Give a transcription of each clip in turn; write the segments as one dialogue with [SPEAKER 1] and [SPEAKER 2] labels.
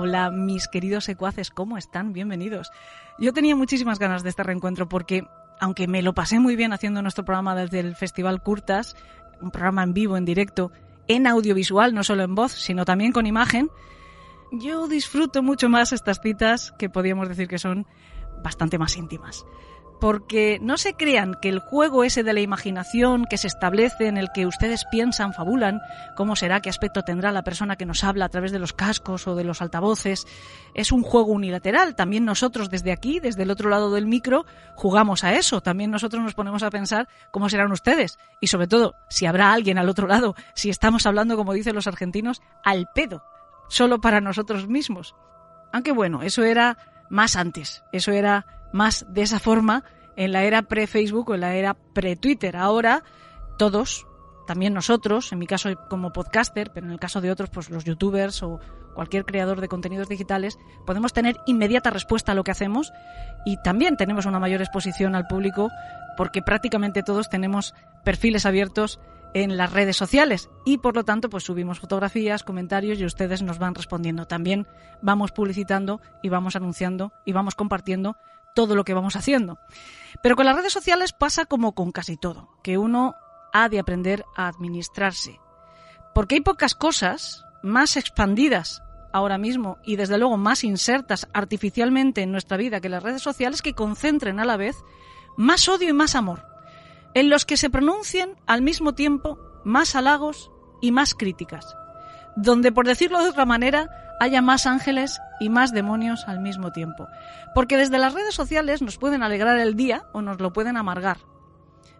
[SPEAKER 1] Hola, mis queridos secuaces, ¿cómo están? Bienvenidos. Yo tenía muchísimas ganas de este reencuentro porque, aunque me lo pasé muy bien haciendo nuestro programa desde el Festival Curtas, un programa en vivo, en directo, en audiovisual, no solo en voz, sino también con imagen, yo disfruto mucho más estas citas que podríamos decir que son bastante más íntimas porque no se crean que el juego ese de la imaginación que se establece en el que ustedes piensan, fabulan, cómo será, qué aspecto tendrá la persona que nos habla a través de los cascos o de los altavoces, es un juego unilateral. También nosotros desde aquí, desde el otro lado del micro, jugamos a eso. También nosotros nos ponemos a pensar cómo serán ustedes y sobre todo si habrá alguien al otro lado, si estamos hablando, como dicen los argentinos, al pedo, solo para nosotros mismos. Aunque bueno, eso era más antes, eso era más de esa forma en la era pre-Facebook o en la era pre-Twitter. Ahora todos, también nosotros, en mi caso como podcaster, pero en el caso de otros, pues los youtubers o cualquier creador de contenidos digitales, podemos tener inmediata respuesta a lo que hacemos y también tenemos una mayor exposición al público porque prácticamente todos tenemos perfiles abiertos en las redes sociales y por lo tanto pues subimos fotografías, comentarios y ustedes nos van respondiendo. También vamos publicitando y vamos anunciando y vamos compartiendo todo lo que vamos haciendo. Pero con las redes sociales pasa como con casi todo, que uno ha de aprender a administrarse. Porque hay pocas cosas más expandidas ahora mismo y desde luego más insertas artificialmente en nuestra vida que las redes sociales que concentren a la vez más odio y más amor, en los que se pronuncien al mismo tiempo más halagos y más críticas, donde por decirlo de otra manera haya más ángeles y más demonios al mismo tiempo. Porque desde las redes sociales nos pueden alegrar el día o nos lo pueden amargar.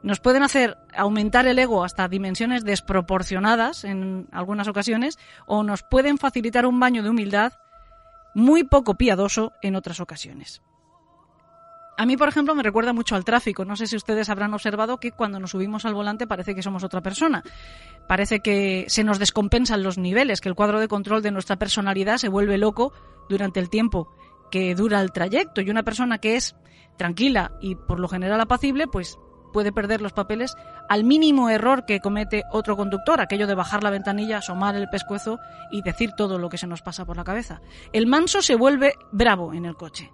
[SPEAKER 1] Nos pueden hacer aumentar el ego hasta dimensiones desproporcionadas en algunas ocasiones o nos pueden facilitar un baño de humildad muy poco piadoso en otras ocasiones. A mí, por ejemplo, me recuerda mucho al tráfico. No sé si ustedes habrán observado que cuando nos subimos al volante parece que somos otra persona. Parece que se nos descompensan los niveles, que el cuadro de control de nuestra personalidad se vuelve loco durante el tiempo que dura el trayecto. Y una persona que es tranquila y por lo general apacible, pues puede perder los papeles al mínimo error que comete otro conductor, aquello de bajar la ventanilla, asomar el pescuezo y decir todo lo que se nos pasa por la cabeza. El manso se vuelve bravo en el coche.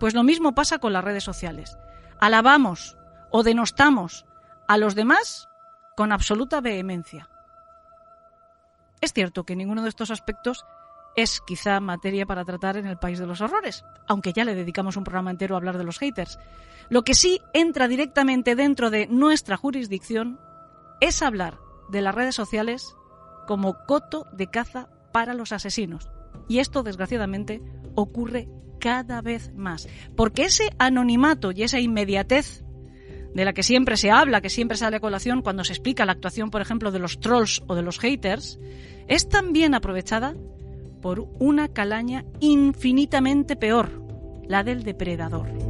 [SPEAKER 1] Pues lo mismo pasa con las redes sociales. Alabamos o denostamos a los demás con absoluta vehemencia. Es cierto que ninguno de estos aspectos es quizá materia para tratar en el país de los horrores, aunque ya le dedicamos un programa entero a hablar de los haters. Lo que sí entra directamente dentro de nuestra jurisdicción es hablar de las redes sociales como coto de caza para los asesinos. Y esto, desgraciadamente, ocurre cada vez más. Porque ese anonimato y esa inmediatez de la que siempre se habla, que siempre sale a colación cuando se explica la actuación, por ejemplo, de los trolls o de los haters, es también aprovechada por una calaña infinitamente peor, la del depredador.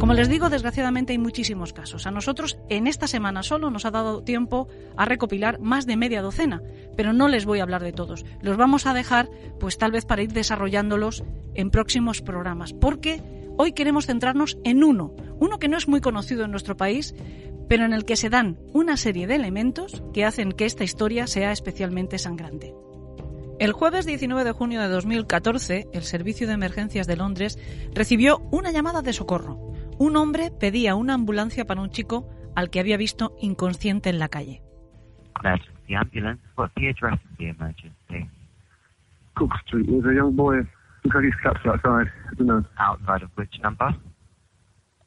[SPEAKER 1] Como les digo, desgraciadamente hay muchísimos casos. A nosotros en esta semana solo nos ha dado tiempo a recopilar más de media docena, pero no les voy a hablar de todos. Los vamos a dejar, pues tal vez para ir desarrollándolos en próximos programas, porque hoy queremos centrarnos en uno, uno que no es muy conocido en nuestro país, pero en el que se dan una serie de elementos que hacen que esta historia sea especialmente sangrante. El jueves 19 de junio de 2014, el Servicio de Emergencias de Londres recibió una llamada de socorro un hombre pedía una ambulancia para un chico al que había visto inconsciente en la calle.
[SPEAKER 2] Emergency ambulance. What's the address of the emergency?
[SPEAKER 3] Cook Street. There's a young boy who got his caps outside. I don't know.
[SPEAKER 2] Outside of which number?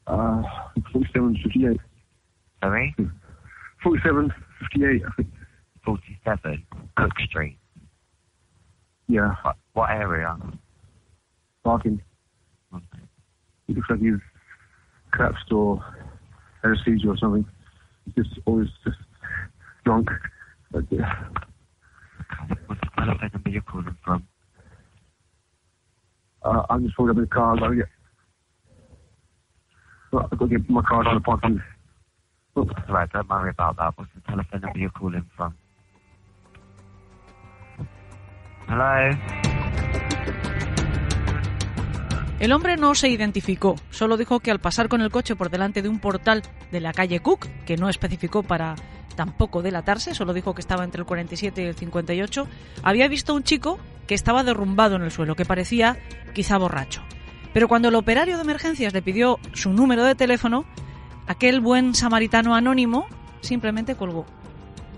[SPEAKER 3] Uh, 47, 58.
[SPEAKER 2] Sorry?
[SPEAKER 3] 47, 58, I think.
[SPEAKER 2] 47, Cook Street.
[SPEAKER 3] Yeah,
[SPEAKER 2] What, what area?
[SPEAKER 3] barking.
[SPEAKER 2] Okay.
[SPEAKER 3] He looks like he's collapsed store, had a seizure or something. Just always just drunk. But yeah,
[SPEAKER 2] What's the telephone number you're calling from?
[SPEAKER 3] uh, I'm just pulled up in the car. I've got to get, well, I've got to get my car on the parking. Oh,
[SPEAKER 2] right, don't worry about that. What's the telephone number you're calling from? Hello?
[SPEAKER 1] El hombre no se identificó, solo dijo que al pasar con el coche por delante de un portal de la calle Cook, que no especificó para tampoco delatarse, solo dijo que estaba entre el 47 y el 58, había visto a un chico que estaba derrumbado en el suelo, que parecía quizá borracho. Pero cuando el operario de emergencias le pidió su número de teléfono, aquel buen samaritano anónimo simplemente colgó.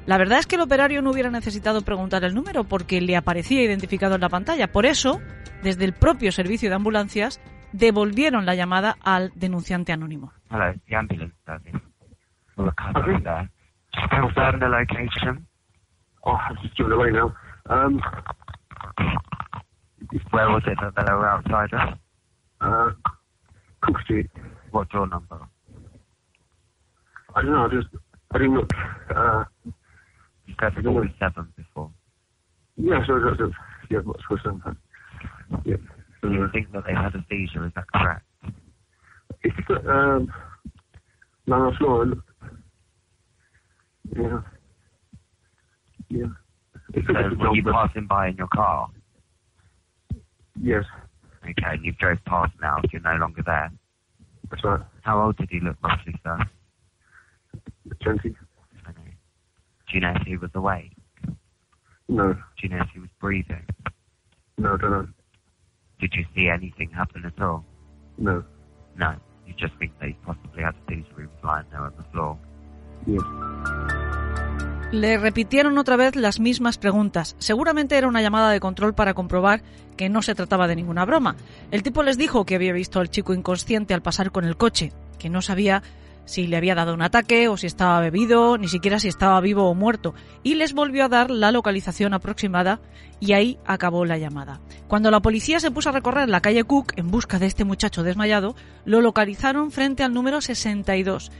[SPEAKER 1] La verdad es que el operario no hubiera necesitado preguntar el número porque le aparecía identificado en la pantalla. Por eso, desde el propio servicio de ambulancias, devolvieron la llamada al denunciante anónimo.
[SPEAKER 2] Hello, the ambulance service. Will accompany there. Just confirm the location.
[SPEAKER 3] Oh, I'm just doing away now. Um,
[SPEAKER 2] Where was it that they were outside of?
[SPEAKER 3] uh, Cook Street.
[SPEAKER 2] What door number?
[SPEAKER 3] I don't know, I just, I didn't look. Uh,
[SPEAKER 2] You said 47 before.
[SPEAKER 3] yeah, so that's it. Yeah, what's for some? Yeah. So,
[SPEAKER 2] Do you
[SPEAKER 3] uh,
[SPEAKER 2] think that they had a seizure? Is that correct?
[SPEAKER 3] it's, um, no, no, floor. Look. Yeah. Yeah. It's
[SPEAKER 2] So
[SPEAKER 3] a
[SPEAKER 2] were you
[SPEAKER 3] but
[SPEAKER 2] passing by in your car?
[SPEAKER 3] yes,
[SPEAKER 2] Okay, and you've drove past now. You're no longer there.
[SPEAKER 3] that's right.
[SPEAKER 2] How old did he look roughly, sir?
[SPEAKER 3] 20.
[SPEAKER 2] Okay. Do you know if he was awake?
[SPEAKER 3] No,
[SPEAKER 2] Do you know if he was breathing?
[SPEAKER 3] no, I don't know.
[SPEAKER 2] Did you see anything happen at all?
[SPEAKER 3] No.
[SPEAKER 2] No. You just think that he possibly had. He was lying there on the floor.
[SPEAKER 3] Yes.
[SPEAKER 1] Le repitieron otra vez las mismas preguntas. Seguramente era una llamada de control para comprobar que no se trataba de ninguna broma. El tipo les dijo que había visto al chico inconsciente al pasar con el coche, que no sabía si le había dado un ataque o si estaba bebido, ni siquiera si estaba vivo o muerto, y les volvió a dar la localización aproximada y ahí acabó la llamada. Cuando la policía se puso a recorrer la calle Cook en busca de este muchacho desmayado, lo localizaron frente al número 62.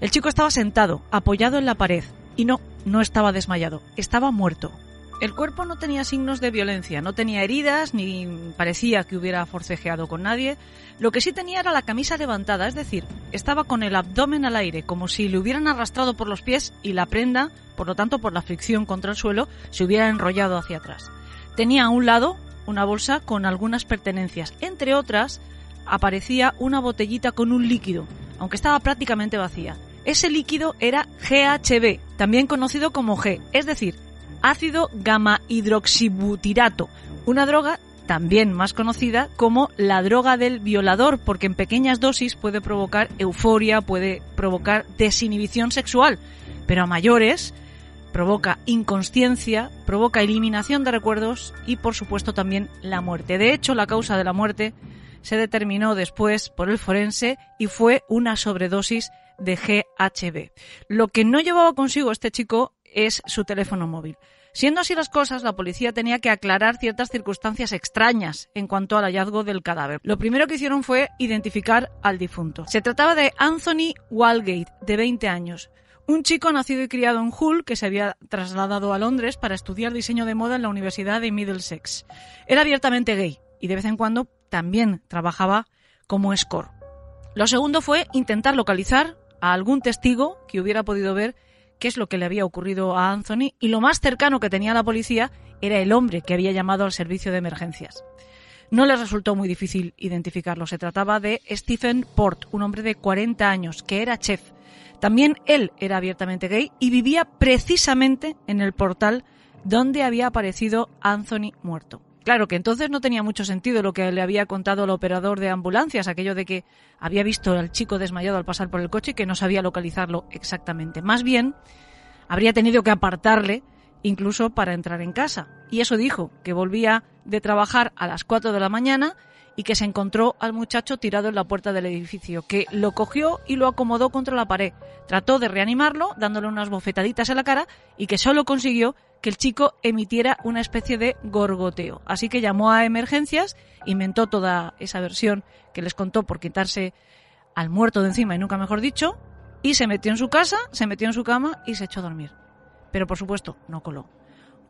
[SPEAKER 1] El chico estaba sentado, apoyado en la pared, y no, no estaba desmayado, estaba muerto. El cuerpo no tenía signos de violencia, no tenía heridas ni parecía que hubiera forcejeado con nadie. Lo que sí tenía era la camisa levantada, es decir, estaba con el abdomen al aire, como si le hubieran arrastrado por los pies y la prenda, por lo tanto por la fricción contra el suelo, se hubiera enrollado hacia atrás. Tenía a un lado una bolsa con algunas pertenencias, entre otras aparecía una botellita con un líquido, aunque estaba prácticamente vacía. Ese líquido era GHB, también conocido como G, es decir, ácido gamma hidroxibutirato, una droga también más conocida como la droga del violador, porque en pequeñas dosis puede provocar euforia, puede provocar desinhibición sexual, pero a mayores provoca inconsciencia, provoca eliminación de recuerdos y por supuesto también la muerte. De hecho, la causa de la muerte se determinó después por el forense y fue una sobredosis de GHB. Lo que no llevaba consigo este chico es su teléfono móvil. Siendo así las cosas, la policía tenía que aclarar ciertas circunstancias extrañas en cuanto al hallazgo del cadáver. Lo primero que hicieron fue identificar al difunto. Se trataba de Anthony Walgate, de 20 años, un chico nacido y criado en Hull que se había trasladado a Londres para estudiar diseño de moda en la Universidad de Middlesex. Era abiertamente gay y de vez en cuando también trabajaba como escort. Lo segundo fue intentar localizar a algún testigo que hubiera podido ver qué es lo que le había ocurrido a Anthony y lo más cercano que tenía la policía era el hombre que había llamado al servicio de emergencias. No les resultó muy difícil identificarlo. Se trataba de Stephen Port, un hombre de 40 años, que era chef. También él era abiertamente gay y vivía precisamente en el portal donde había aparecido Anthony muerto. Claro que entonces no tenía mucho sentido lo que le había contado el operador de ambulancias, aquello de que había visto al chico desmayado al pasar por el coche y que no sabía localizarlo exactamente. Más bien, habría tenido que apartarle incluso para entrar en casa. Y eso dijo, que volvía de trabajar a las 4 de la mañana y que se encontró al muchacho tirado en la puerta del edificio, que lo cogió y lo acomodó contra la pared. Trató de reanimarlo, dándole unas bofetaditas en la cara, y que solo consiguió que el chico emitiera una especie de gorgoteo. Así que llamó a emergencias, inventó toda esa versión que les contó por quitarse al muerto de encima y nunca mejor dicho, y se metió en su casa, se metió en su cama y se echó a dormir. Pero por supuesto, no coló.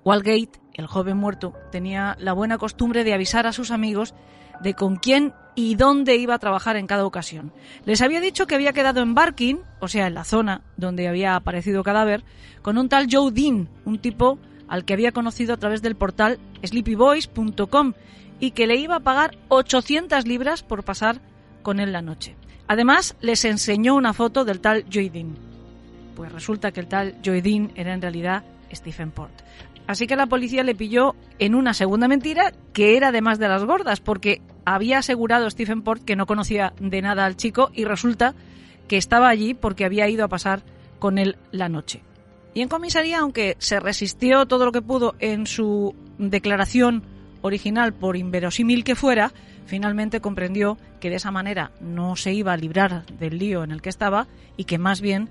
[SPEAKER 1] Walgate, el joven muerto, tenía la buena costumbre de avisar a sus amigos de con quién y dónde iba a trabajar en cada ocasión. Les había dicho que había quedado en Barking, o sea, en la zona donde había aparecido cadáver, con un tal Joe Dean, un tipo al que había conocido a través del portal sleepyboys.com y que le iba a pagar 800 libras por pasar con él la noche. Además, les enseñó una foto del tal Joe Dean. Pues resulta que el tal Joe Dean era en realidad Stephen Port. Así que la policía le pilló en una segunda mentira que era además de las gordas, porque había asegurado Stephen Port que no conocía de nada al chico y resulta que estaba allí porque había ido a pasar con él la noche. Y en comisaría, aunque se resistió todo lo que pudo en su declaración original, por inverosímil que fuera, finalmente comprendió que de esa manera no se iba a librar del lío en el que estaba y que más bien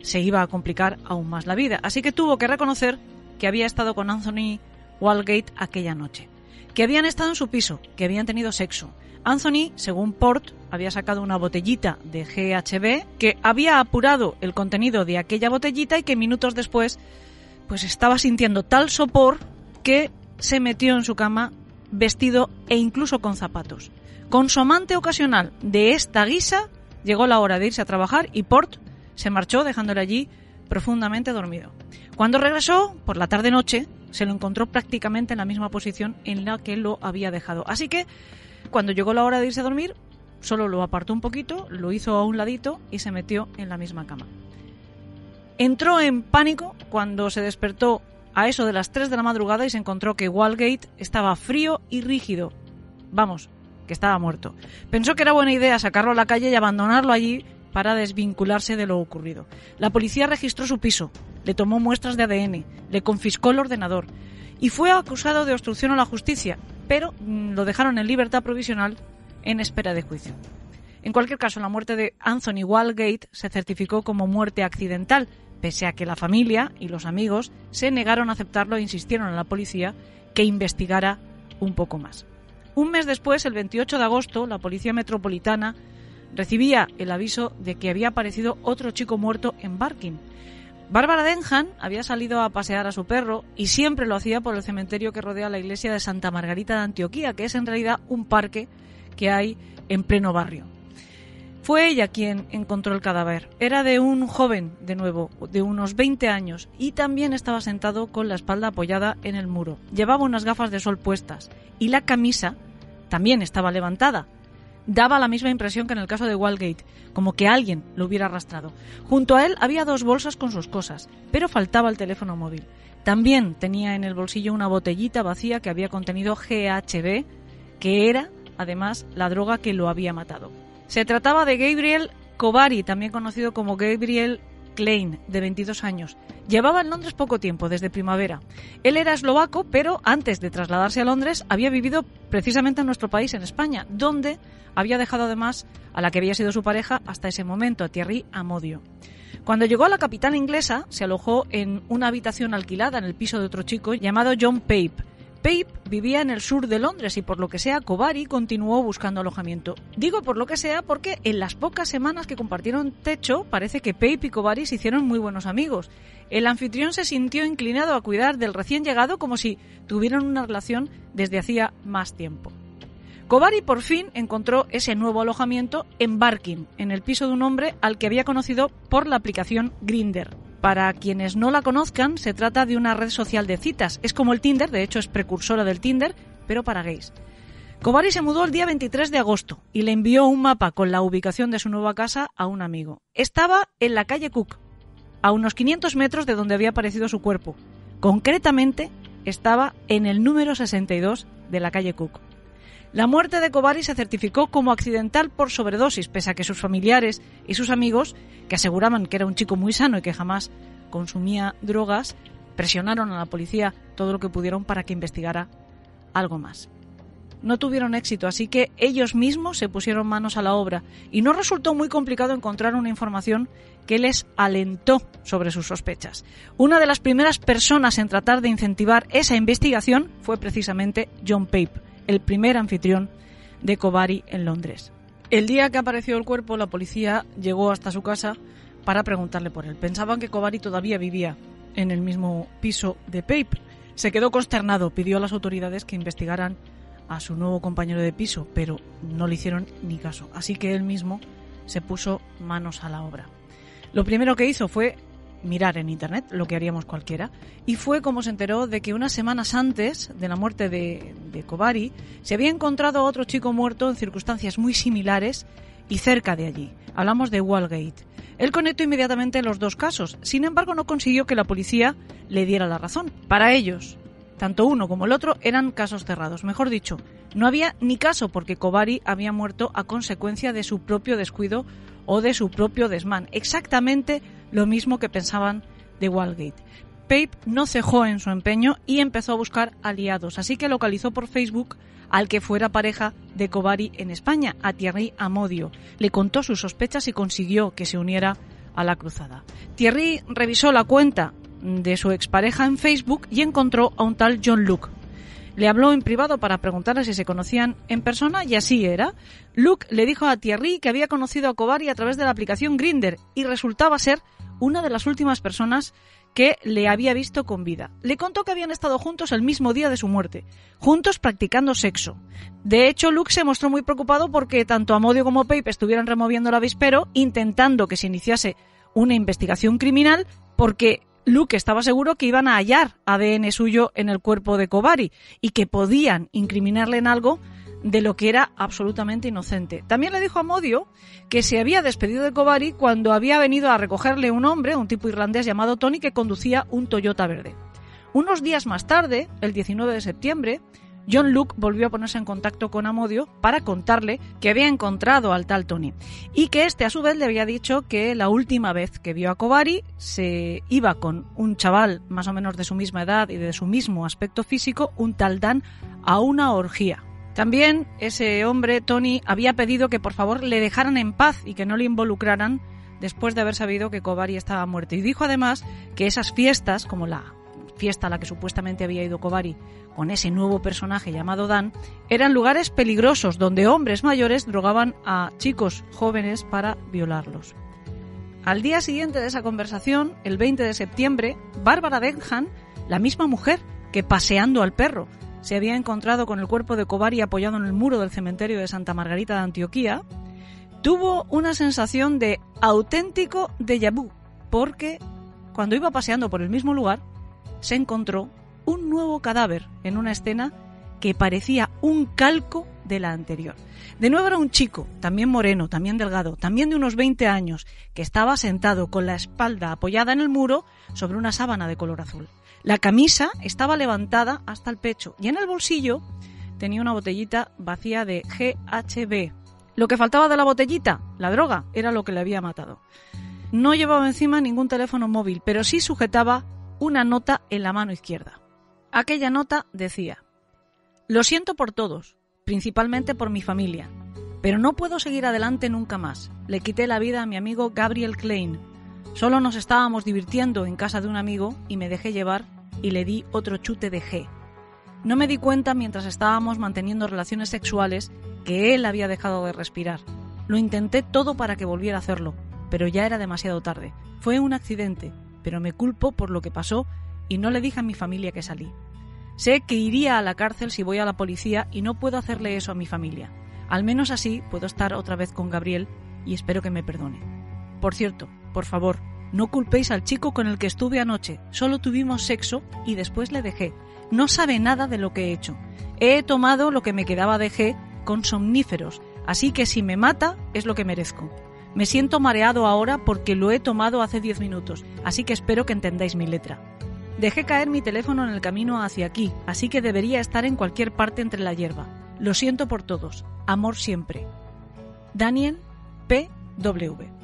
[SPEAKER 1] se iba a complicar aún más la vida. Así que tuvo que reconocer que había estado con Anthony Walgate aquella noche, que habían estado en su piso, que habían tenido sexo. Anthony, según Port, había sacado una botellita de GHB, que había apurado el contenido de aquella botellita y que minutos después pues estaba sintiendo tal sopor que se metió en su cama vestido e incluso con zapatos. Con su amante ocasional de esta guisa, llegó la hora de irse a trabajar y Port se marchó dejándole allí profundamente dormido. Cuando regresó, por la tarde-noche, se lo encontró prácticamente en la misma posición en la que lo había dejado. Así que, cuando llegó la hora de irse a dormir, solo lo apartó un poquito, lo hizo a un ladito y se metió en la misma cama. Entró en pánico cuando se despertó a eso de las 3 de la madrugada y se encontró que Walgate estaba frío y rígido. Vamos, que estaba muerto. Pensó que era buena idea sacarlo a la calle y abandonarlo allí para desvincularse de lo ocurrido. La policía registró su piso, le tomó muestras de ADN, le confiscó el ordenador y fue acusado de obstrucción a la justicia, pero mm, lo dejaron en libertad provisional en espera de juicio. En cualquier caso, la muerte de Anthony Walgate se certificó como muerte accidental, pese a que la familia y los amigos se negaron a aceptarlo e insistieron a la policía que investigara un poco más. Un mes después, el 28 de agosto, la Policía Metropolitana recibía el aviso de que había aparecido otro chico muerto en Barking. Bárbara Denham había salido a pasear a su perro y siempre lo hacía por el cementerio que rodea la iglesia de Santa Margarita de Antioquía, que es en realidad un parque que hay en pleno barrio. Fue ella quien encontró el cadáver. Era de un joven, de nuevo, de unos 20 años, y también estaba sentado con la espalda apoyada en el muro. Llevaba unas gafas de sol puestas, y la camisa también estaba levantada. Daba la misma impresión que en el caso de Walgate, como que alguien lo hubiera arrastrado. Junto a él había dos bolsas con sus cosas, pero faltaba el teléfono móvil. También tenía en el bolsillo una botellita vacía que había contenido GHB, que era, además, la droga que lo había matado. Se trataba de Gabriel Kovari, también conocido como Gabriel Klein, de 22 años. Llevaba en Londres poco tiempo, desde primavera. Él era eslovaco, pero antes de trasladarse a Londres había vivido precisamente en nuestro país, en España, donde había dejado además a la que había sido su pareja hasta ese momento, a Thierry Amodio. Cuando llegó a la capital inglesa, se alojó en una habitación alquilada en el piso de otro chico llamado John Pape, Pape vivía en el sur de Londres y por lo que sea Kovari continuó buscando alojamiento. Digo por lo que sea porque en las pocas semanas que compartieron techo parece que Pape y Kovari se hicieron muy buenos amigos. El anfitrión se sintió inclinado a cuidar del recién llegado como si tuvieran una relación desde hacía más tiempo. Kovari por fin encontró ese nuevo alojamiento en Barking, en el piso de un hombre al que había conocido por la aplicación Grinder. Para quienes no la conozcan, se trata de una red social de citas. Es como el Tinder, de hecho es precursora del Tinder, pero para gays. Kovari se mudó el día 23 de agosto y le envió un mapa con la ubicación de su nueva casa a un amigo. Estaba en la calle Cook, a unos 500 metros de donde había aparecido su cuerpo. Concretamente, estaba en el número 62 de la calle Cook. La muerte de Kovari se certificó como accidental por sobredosis, pese a que sus familiares y sus amigos, que aseguraban que era un chico muy sano y que jamás consumía drogas, presionaron a la policía todo lo que pudieron para que investigara algo más. No tuvieron éxito, así que ellos mismos se pusieron manos a la obra y no resultó muy complicado encontrar una información que les alentó sobre sus sospechas. Una de las primeras personas en tratar de incentivar esa investigación fue precisamente John Pape, el primer anfitrión de Kovari en Londres. El día que apareció el cuerpo, la policía llegó hasta su casa para preguntarle por él. Pensaban que Kovari todavía vivía en el mismo piso de Pape. Se quedó consternado, pidió a las autoridades que investigaran a su nuevo compañero de piso, pero no le hicieron ni caso. Así que él mismo se puso manos a la obra. Lo primero que hizo fue mirar en Internet, lo que haríamos cualquiera, y fue como se enteró de que unas semanas antes de la muerte de, de Kovari se había encontrado a otro chico muerto en circunstancias muy similares y cerca de allí. Hablamos de Walgate. Él conectó inmediatamente los dos casos, sin embargo no consiguió que la policía le diera la razón. Para ellos, tanto uno como el otro eran casos cerrados. Mejor dicho, no había ni caso porque Kobari había muerto a consecuencia de su propio descuido o de su propio desmán. Exactamente lo mismo que pensaban de Walgate. Pape no cejó en su empeño y empezó a buscar aliados, así que localizó por Facebook al que fuera pareja de Kobari en España, a Thierry Amodio. Le contó sus sospechas y consiguió que se uniera a la cruzada. Thierry revisó la cuenta de su expareja en Facebook y encontró a un tal John Luke. Le habló en privado para preguntarle si se conocían en persona y así era. Luke le dijo a Thierry que había conocido a Kobari a través de la aplicación Grinder y resultaba ser una de las últimas personas que le había visto con vida. Le contó que habían estado juntos el mismo día de su muerte, juntos practicando sexo. De hecho, Luke se mostró muy preocupado porque tanto Amodio como Pape estuvieran removiendo el avispero, intentando que se iniciase una investigación criminal, porque Luke estaba seguro que iban a hallar ADN suyo en el cuerpo de Kobari y que podían incriminarle en algo de lo que era absolutamente inocente. También le dijo a Modio que se había despedido de Kobari cuando había venido a recogerle un hombre, un tipo irlandés llamado Tony, que conducía un Toyota verde. Unos días más tarde, el 19 de septiembre, John Luke volvió a ponerse en contacto con Amodio para contarle que había encontrado al tal Tony y que este a su vez le había dicho que la última vez que vio a Kobari se iba con un chaval más o menos de su misma edad y de su mismo aspecto físico, un tal Dan, a una orgía. También ese hombre, Tony, había pedido que por favor le dejaran en paz y que no le involucraran después de haber sabido que Kobari estaba muerto. Y dijo además que esas fiestas, como la fiesta a la que supuestamente había ido Kobari con ese nuevo personaje llamado Dan, eran lugares peligrosos donde hombres mayores drogaban a chicos jóvenes para violarlos. Al día siguiente de esa conversación, el 20 de septiembre, Bárbara Denham, la misma mujer que paseando al perro se había encontrado con el cuerpo de Kobari apoyado en el muro del cementerio de Santa Margarita de Antioquía, tuvo una sensación de auténtico déjà vu, porque cuando iba paseando por el mismo lugar, se encontró un nuevo cadáver en una escena que parecía un calco de la anterior. De nuevo era un chico, también moreno, también delgado, también de unos 20 años, que estaba sentado con la espalda apoyada en el muro sobre una sábana de color azul. La camisa estaba levantada hasta el pecho y en el bolsillo tenía una botellita vacía de GHB. Lo que faltaba de la botellita, la droga, era lo que le había matado. No llevaba encima ningún teléfono móvil, pero sí sujetaba una nota en la mano izquierda. Aquella nota decía, Lo siento por todos, principalmente por mi familia, pero no puedo seguir adelante nunca más. Le quité la vida a mi amigo Gabriel Klein. Solo nos estábamos divirtiendo en casa de un amigo y me dejé llevar y le di otro chute de G. No me di cuenta mientras estábamos manteniendo relaciones sexuales que él había dejado de respirar. Lo intenté todo para que volviera a hacerlo, pero ya era demasiado tarde. Fue un accidente, pero me culpo por lo que pasó y no le dije a mi familia que salí. Sé que iría a la cárcel si voy a la policía y no puedo hacerle eso a mi familia. Al menos así puedo estar otra vez con Gabriel y espero que me perdone. Por cierto, por favor, no culpéis al chico con el que estuve anoche. Solo tuvimos sexo y después le dejé. No sabe nada de lo que he hecho. He tomado lo que me quedaba de G con somníferos, así que si me mata es lo que merezco. Me siento mareado ahora porque lo he tomado hace diez minutos, así que espero que entendáis mi letra. Dejé caer mi teléfono en el camino hacia aquí, así que debería estar en cualquier parte entre la hierba. Lo siento por todos. Amor siempre. Daniel P.W.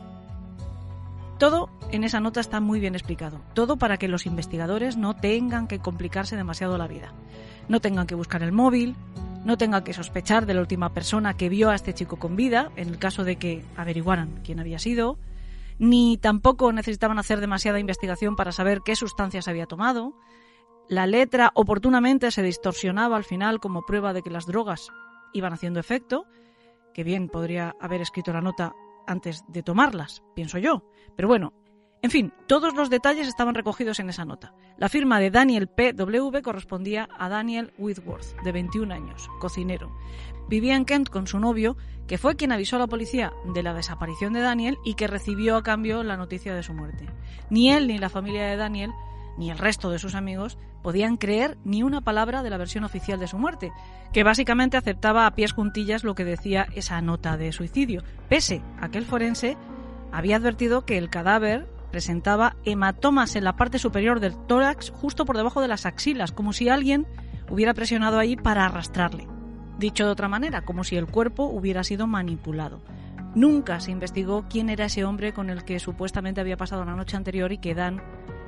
[SPEAKER 1] Todo en esa nota está muy bien explicado. Todo para que los investigadores no tengan que complicarse demasiado la vida. No tengan que buscar el móvil, no tengan que sospechar de la última persona que vio a este chico con vida, en el caso de que averiguaran quién había sido, ni tampoco necesitaban hacer demasiada investigación para saber qué sustancias había tomado. La letra oportunamente se distorsionaba al final como prueba de que las drogas iban haciendo efecto, que bien podría haber escrito la nota antes de tomarlas, pienso yo. Pero bueno, en fin, todos los detalles estaban recogidos en esa nota. La firma de Daniel P.W. correspondía a Daniel Whitworth, de 21 años, cocinero. Vivía en Kent con su novio, que fue quien avisó a la policía de la desaparición de Daniel y que recibió a cambio la noticia de su muerte. Ni él ni la familia de Daniel ni el resto de sus amigos podían creer ni una palabra de la versión oficial de su muerte, que básicamente aceptaba a pies juntillas lo que decía esa nota de suicidio, pese a que el forense había advertido que el cadáver presentaba hematomas en la parte superior del tórax justo por debajo de las axilas, como si alguien hubiera presionado ahí para arrastrarle. Dicho de otra manera, como si el cuerpo hubiera sido manipulado. Nunca se investigó quién era ese hombre con el que supuestamente había pasado la noche anterior y que Dan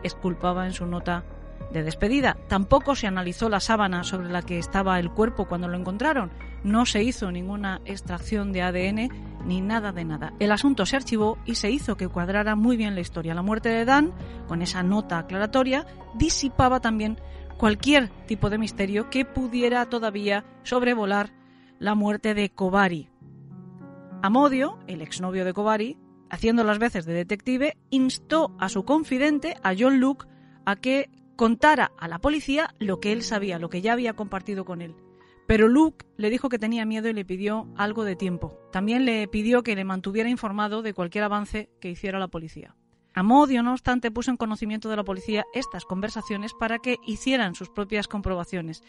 [SPEAKER 1] exculpaba en su nota de despedida. Tampoco se analizó la sábana sobre la que estaba el cuerpo cuando lo encontraron. No se hizo ninguna extracción de ADN ni nada de nada. El asunto se archivó y se hizo que cuadrara muy bien la historia. La muerte de Dan, con esa nota aclaratoria, disipaba también cualquier tipo de misterio que pudiera todavía sobrevolar la muerte de Kobari. Amodio, el exnovio de Kobari, haciendo las veces de detective, instó a su confidente, a John Luke, a que contara a la policía lo que él sabía, lo que ya había compartido con él. Pero Luke le dijo que tenía miedo y le pidió algo de tiempo. También le pidió que le mantuviera informado de cualquier avance que hiciera la policía. Amodio, no obstante, puso en conocimiento de la policía estas conversaciones para que hicieran sus propias comprobaciones,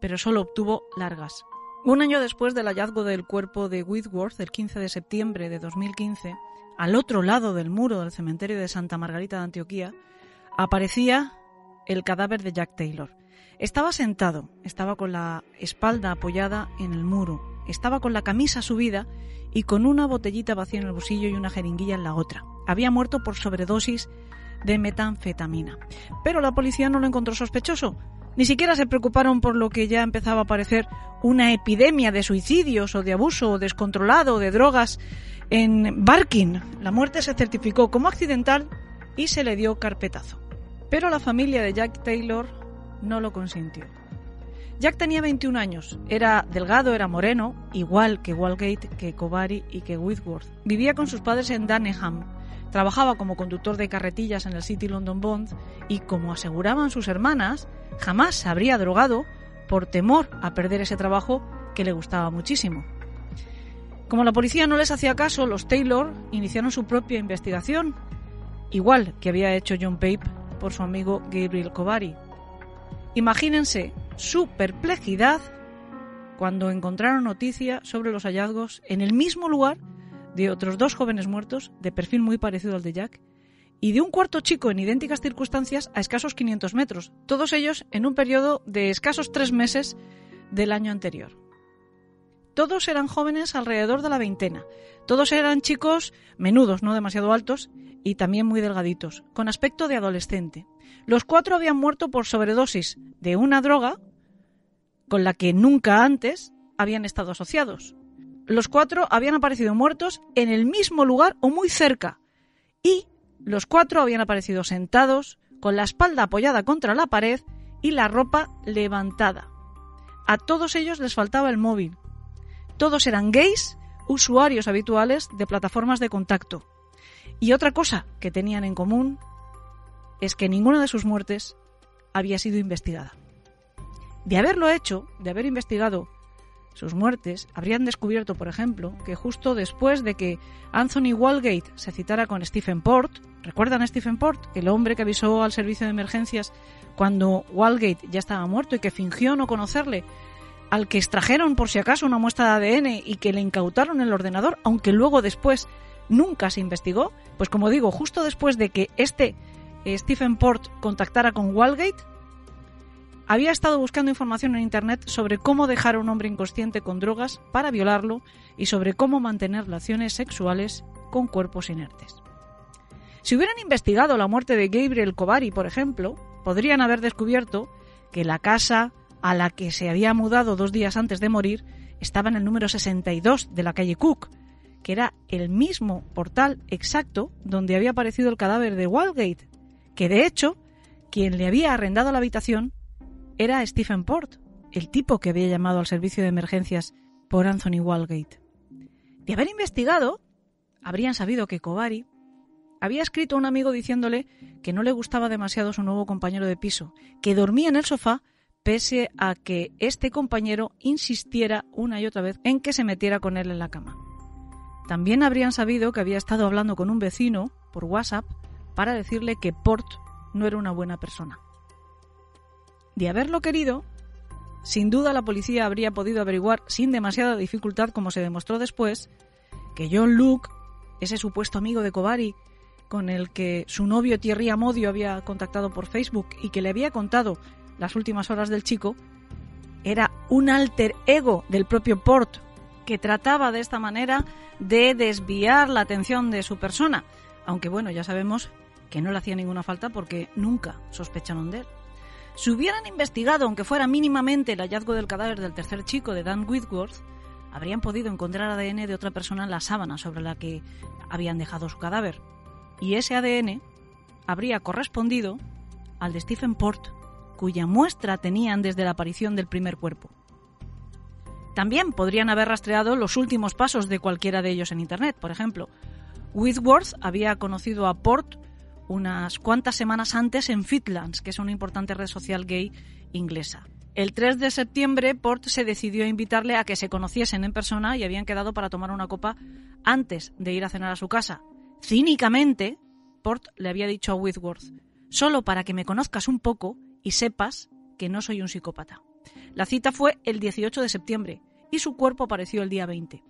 [SPEAKER 1] pero solo obtuvo largas. Un año después del hallazgo del cuerpo de Whitworth, el 15 de septiembre de 2015, al otro lado del muro del cementerio de Santa Margarita de Antioquía, aparecía el cadáver de Jack Taylor. Estaba sentado, estaba con la espalda apoyada en el muro, estaba con la camisa subida y con una botellita vacía en el bolsillo y una jeringuilla en la otra. Había muerto por sobredosis de metanfetamina. Pero la policía no lo encontró sospechoso. Ni siquiera se preocuparon por lo que ya empezaba a parecer una epidemia de suicidios o de abuso descontrolado de drogas en Barking. La muerte se certificó como accidental y se le dio carpetazo. Pero la familia de Jack Taylor no lo consintió. Jack tenía 21 años, era delgado, era moreno, igual que Walgate, que Kobari y que Whitworth. Vivía con sus padres en Daneham, trabajaba como conductor de carretillas en el City London Bond y, como aseguraban sus hermanas, jamás se habría drogado por temor a perder ese trabajo que le gustaba muchísimo. Como la policía no les hacía caso, los Taylor iniciaron su propia investigación, igual que había hecho John Pape por su amigo Gabriel Kobari. Imagínense su perplejidad cuando encontraron noticia sobre los hallazgos en el mismo lugar de otros dos jóvenes muertos de perfil muy parecido al de Jack y de un cuarto chico en idénticas circunstancias a escasos 500 metros, todos ellos en un periodo de escasos tres meses del año anterior. Todos eran jóvenes alrededor de la veintena, todos eran chicos menudos, no demasiado altos, y también muy delgaditos, con aspecto de adolescente. Los cuatro habían muerto por sobredosis de una droga con la que nunca antes habían estado asociados. Los cuatro habían aparecido muertos en el mismo lugar o muy cerca. Y los cuatro habían aparecido sentados, con la espalda apoyada contra la pared y la ropa levantada. A todos ellos les faltaba el móvil. Todos eran gays, usuarios habituales de plataformas de contacto. Y otra cosa que tenían en común es que ninguna de sus muertes había sido investigada. De haberlo hecho, de haber investigado sus muertes, habrían descubierto, por ejemplo, que justo después de que Anthony Walgate se citara con Stephen Port, ¿recuerdan a Stephen Port? El hombre que avisó al servicio de emergencias cuando Walgate ya estaba muerto y que fingió no conocerle, al que extrajeron por si acaso una muestra de ADN y que le incautaron el ordenador, aunque luego después nunca se investigó, pues como digo, justo después de que este eh, Stephen Port contactara con Walgate, había estado buscando información en Internet sobre cómo dejar a un hombre inconsciente con drogas para violarlo y sobre cómo mantener relaciones sexuales con cuerpos inertes. Si hubieran investigado la muerte de Gabriel Kobari, por ejemplo, podrían haber descubierto que la casa a la que se había mudado dos días antes de morir estaba en el número 62 de la calle Cook, que era el mismo portal exacto donde había aparecido el cadáver de Walgate, que de hecho quien le había arrendado la habitación era Stephen Port, el tipo que había llamado al servicio de emergencias por Anthony Walgate. De haber investigado, habrían sabido que Kobari había escrito a un amigo diciéndole que no le gustaba demasiado su nuevo compañero de piso, que dormía en el sofá pese a que este compañero insistiera una y otra vez en que se metiera con él en la cama. También habrían sabido que había estado hablando con un vecino por WhatsApp para decirle que Port no era una buena persona. De haberlo querido, sin duda la policía habría podido averiguar sin demasiada dificultad, como se demostró después, que John Luke, ese supuesto amigo de Kobari, con el que su novio Thierry Amodio había contactado por Facebook y que le había contado las últimas horas del chico, era un alter ego del propio Port, que trataba de esta manera de desviar la atención de su persona, aunque bueno, ya sabemos que no le hacía ninguna falta porque nunca sospecharon de él. Si hubieran investigado, aunque fuera mínimamente, el hallazgo del cadáver del tercer chico de Dan Whitworth, habrían podido encontrar ADN de otra persona en la sábana sobre la que habían dejado su cadáver. Y ese ADN habría correspondido al de Stephen Port, cuya muestra tenían desde la aparición del primer cuerpo. También podrían haber rastreado los últimos pasos de cualquiera de ellos en Internet. Por ejemplo, Whitworth había conocido a Port unas cuantas semanas antes en Fitlands, que es una importante red social gay inglesa. El 3 de septiembre, Port se decidió a invitarle a que se conociesen en persona y habían quedado para tomar una copa antes de ir a cenar a su casa. Cínicamente, Port le había dicho a Whitworth, solo para que me conozcas un poco y sepas que no soy un psicópata. La cita fue el 18 de septiembre y su cuerpo apareció el día 20.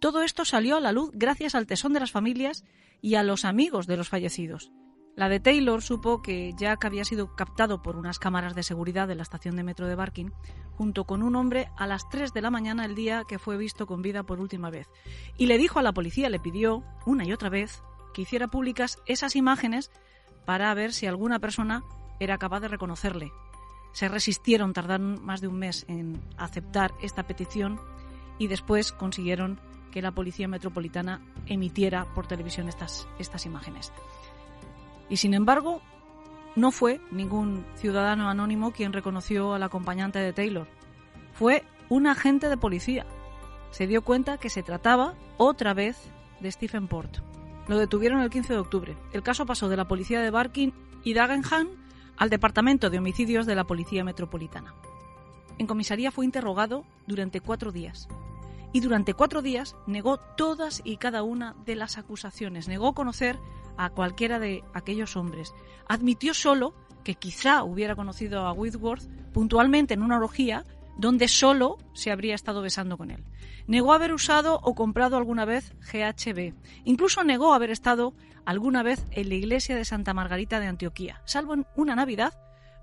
[SPEAKER 1] Todo esto salió a la luz gracias al tesón de las familias y a los amigos de los fallecidos. La de Taylor supo que Jack había sido captado por unas cámaras de seguridad de la estación de metro de Barking junto con un hombre a las 3 de la mañana el día que fue visto con vida por última vez. Y le dijo a la policía, le pidió una y otra vez que hiciera públicas esas imágenes para ver si alguna persona era capaz de reconocerle. Se resistieron, tardaron más de un mes en aceptar esta petición y después consiguieron que la Policía Metropolitana emitiera por televisión estas, estas imágenes. Y sin embargo, no fue ningún ciudadano anónimo quien reconoció al acompañante de Taylor. Fue un agente de policía. Se dio cuenta que se trataba otra vez de Stephen Port. Lo detuvieron el 15 de octubre. El caso pasó de la policía de Barking y Dagenham al Departamento de Homicidios de la Policía Metropolitana. En comisaría fue interrogado durante cuatro días. Y durante cuatro días negó todas y cada una de las acusaciones. Negó conocer a cualquiera de aquellos hombres. Admitió solo que quizá hubiera conocido a Whitworth puntualmente en una orgía donde solo se habría estado besando con él. Negó haber usado o comprado alguna vez GHB. Incluso negó haber estado alguna vez en la iglesia de Santa Margarita de Antioquía, salvo en una Navidad,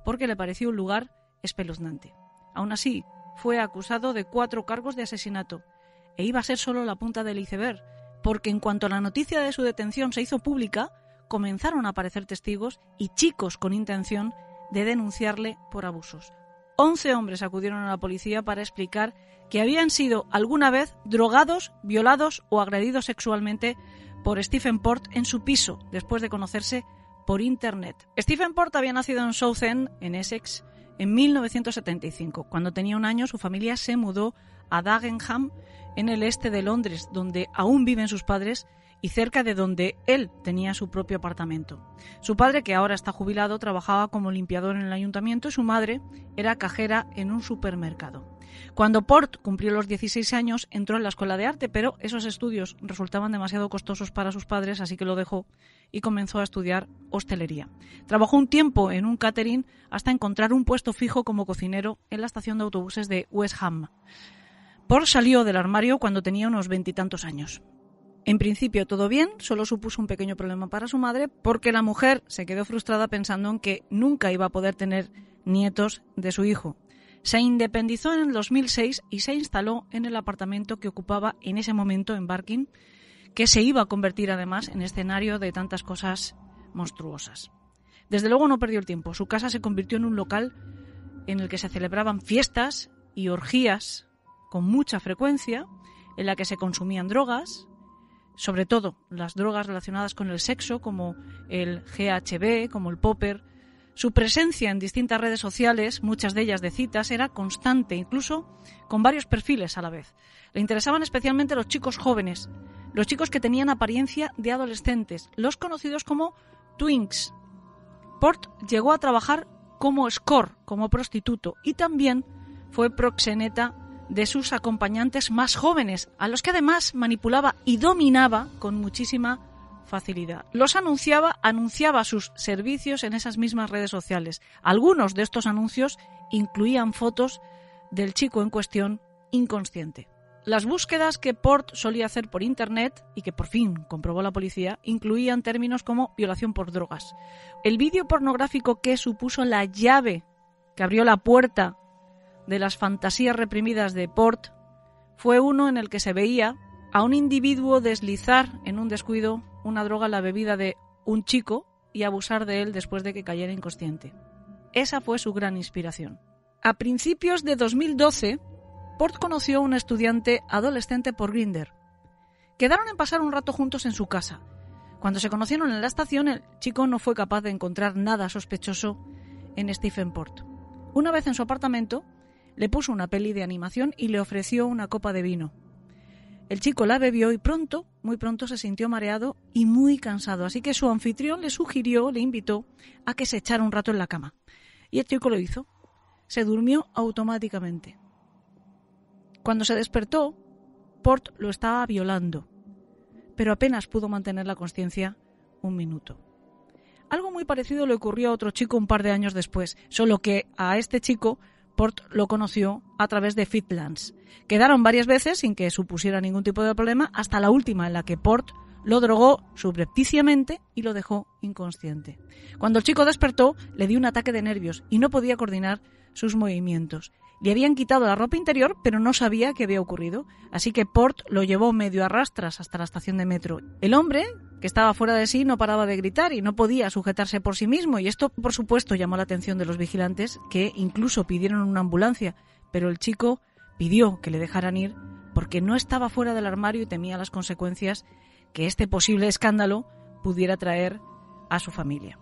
[SPEAKER 1] porque le pareció un lugar espeluznante. Aún así, fue acusado de cuatro cargos de asesinato, e iba a ser solo la punta del iceberg, porque en cuanto la noticia de su detención se hizo pública, comenzaron a aparecer testigos y chicos con intención de denunciarle por abusos. Once hombres acudieron a la policía para explicar que habían sido alguna vez drogados, violados o agredidos sexualmente por Stephen Port en su piso, después de conocerse por Internet. Stephen Port había nacido en Southend, en Essex, en 1975. Cuando tenía un año, su familia se mudó a Dagenham, en el este de Londres, donde aún viven sus padres y cerca de donde él tenía su propio apartamento. Su padre, que ahora está jubilado, trabajaba como limpiador en el ayuntamiento y su madre era cajera en un supermercado. Cuando Port cumplió los 16 años, entró en la escuela de arte, pero esos estudios resultaban demasiado costosos para sus padres, así que lo dejó y comenzó a estudiar hostelería. Trabajó un tiempo en un catering hasta encontrar un puesto fijo como cocinero en la estación de autobuses de West Ham. Port salió del armario cuando tenía unos veintitantos años. En principio todo bien, solo supuso un pequeño problema para su madre porque la mujer se quedó frustrada pensando en que nunca iba a poder tener nietos de su hijo. Se independizó en el 2006 y se instaló en el apartamento que ocupaba en ese momento en Barking, que se iba a convertir además en escenario de tantas cosas monstruosas. Desde luego no perdió el tiempo. Su casa se convirtió en un local en el que se celebraban fiestas y orgías con mucha frecuencia, en la que se consumían drogas, sobre todo las drogas relacionadas con el sexo, como el GHB, como el popper, su presencia en distintas redes sociales, muchas de ellas de citas, era constante, incluso con varios perfiles a la vez. Le interesaban especialmente los chicos jóvenes, los chicos que tenían apariencia de adolescentes, los conocidos como twinks. Port llegó a trabajar como score, como prostituto, y también fue proxeneta de sus acompañantes más jóvenes, a los que además manipulaba y dominaba con muchísima facilidad. Los anunciaba, anunciaba sus servicios en esas mismas redes sociales. Algunos de estos anuncios incluían fotos del chico en cuestión inconsciente. Las búsquedas que Port solía hacer por Internet y que por fin comprobó la policía incluían términos como violación por drogas. El vídeo pornográfico que supuso la llave que abrió la puerta de las fantasías reprimidas de Port fue uno en el que se veía a un individuo deslizar en un descuido una droga en la bebida de un chico y abusar de él después de que cayera inconsciente. Esa fue su gran inspiración. A principios de 2012, Port conoció a un estudiante adolescente por Grinder. Quedaron en pasar un rato juntos en su casa. Cuando se conocieron en la estación, el chico no fue capaz de encontrar nada sospechoso en Stephen Port. Una vez en su apartamento, le puso una peli de animación y le ofreció una copa de vino. El chico la bebió y pronto, muy pronto se sintió mareado y muy cansado, así que su anfitrión le sugirió, le invitó a que se echara un rato en la cama. Y el chico lo hizo. Se durmió automáticamente. Cuando se despertó, Port lo estaba violando, pero apenas pudo mantener la conciencia un minuto. Algo muy parecido le ocurrió a otro chico un par de años después, solo que a este chico Port lo conoció a través de Fitlands. Quedaron varias veces sin que supusiera ningún tipo de problema, hasta la última en la que Port lo drogó subrepticiamente y lo dejó inconsciente. Cuando el chico despertó, le dio un ataque de nervios y no podía coordinar sus movimientos. Le habían quitado la ropa interior, pero no sabía qué había ocurrido, así que Port lo llevó medio a rastras hasta la estación de metro. El hombre, que estaba fuera de sí, no paraba de gritar y no podía sujetarse por sí mismo, y esto, por supuesto, llamó la atención de los vigilantes, que incluso pidieron una ambulancia, pero el chico pidió que le dejaran ir porque no estaba fuera del armario y temía las consecuencias que este posible escándalo pudiera traer a su familia.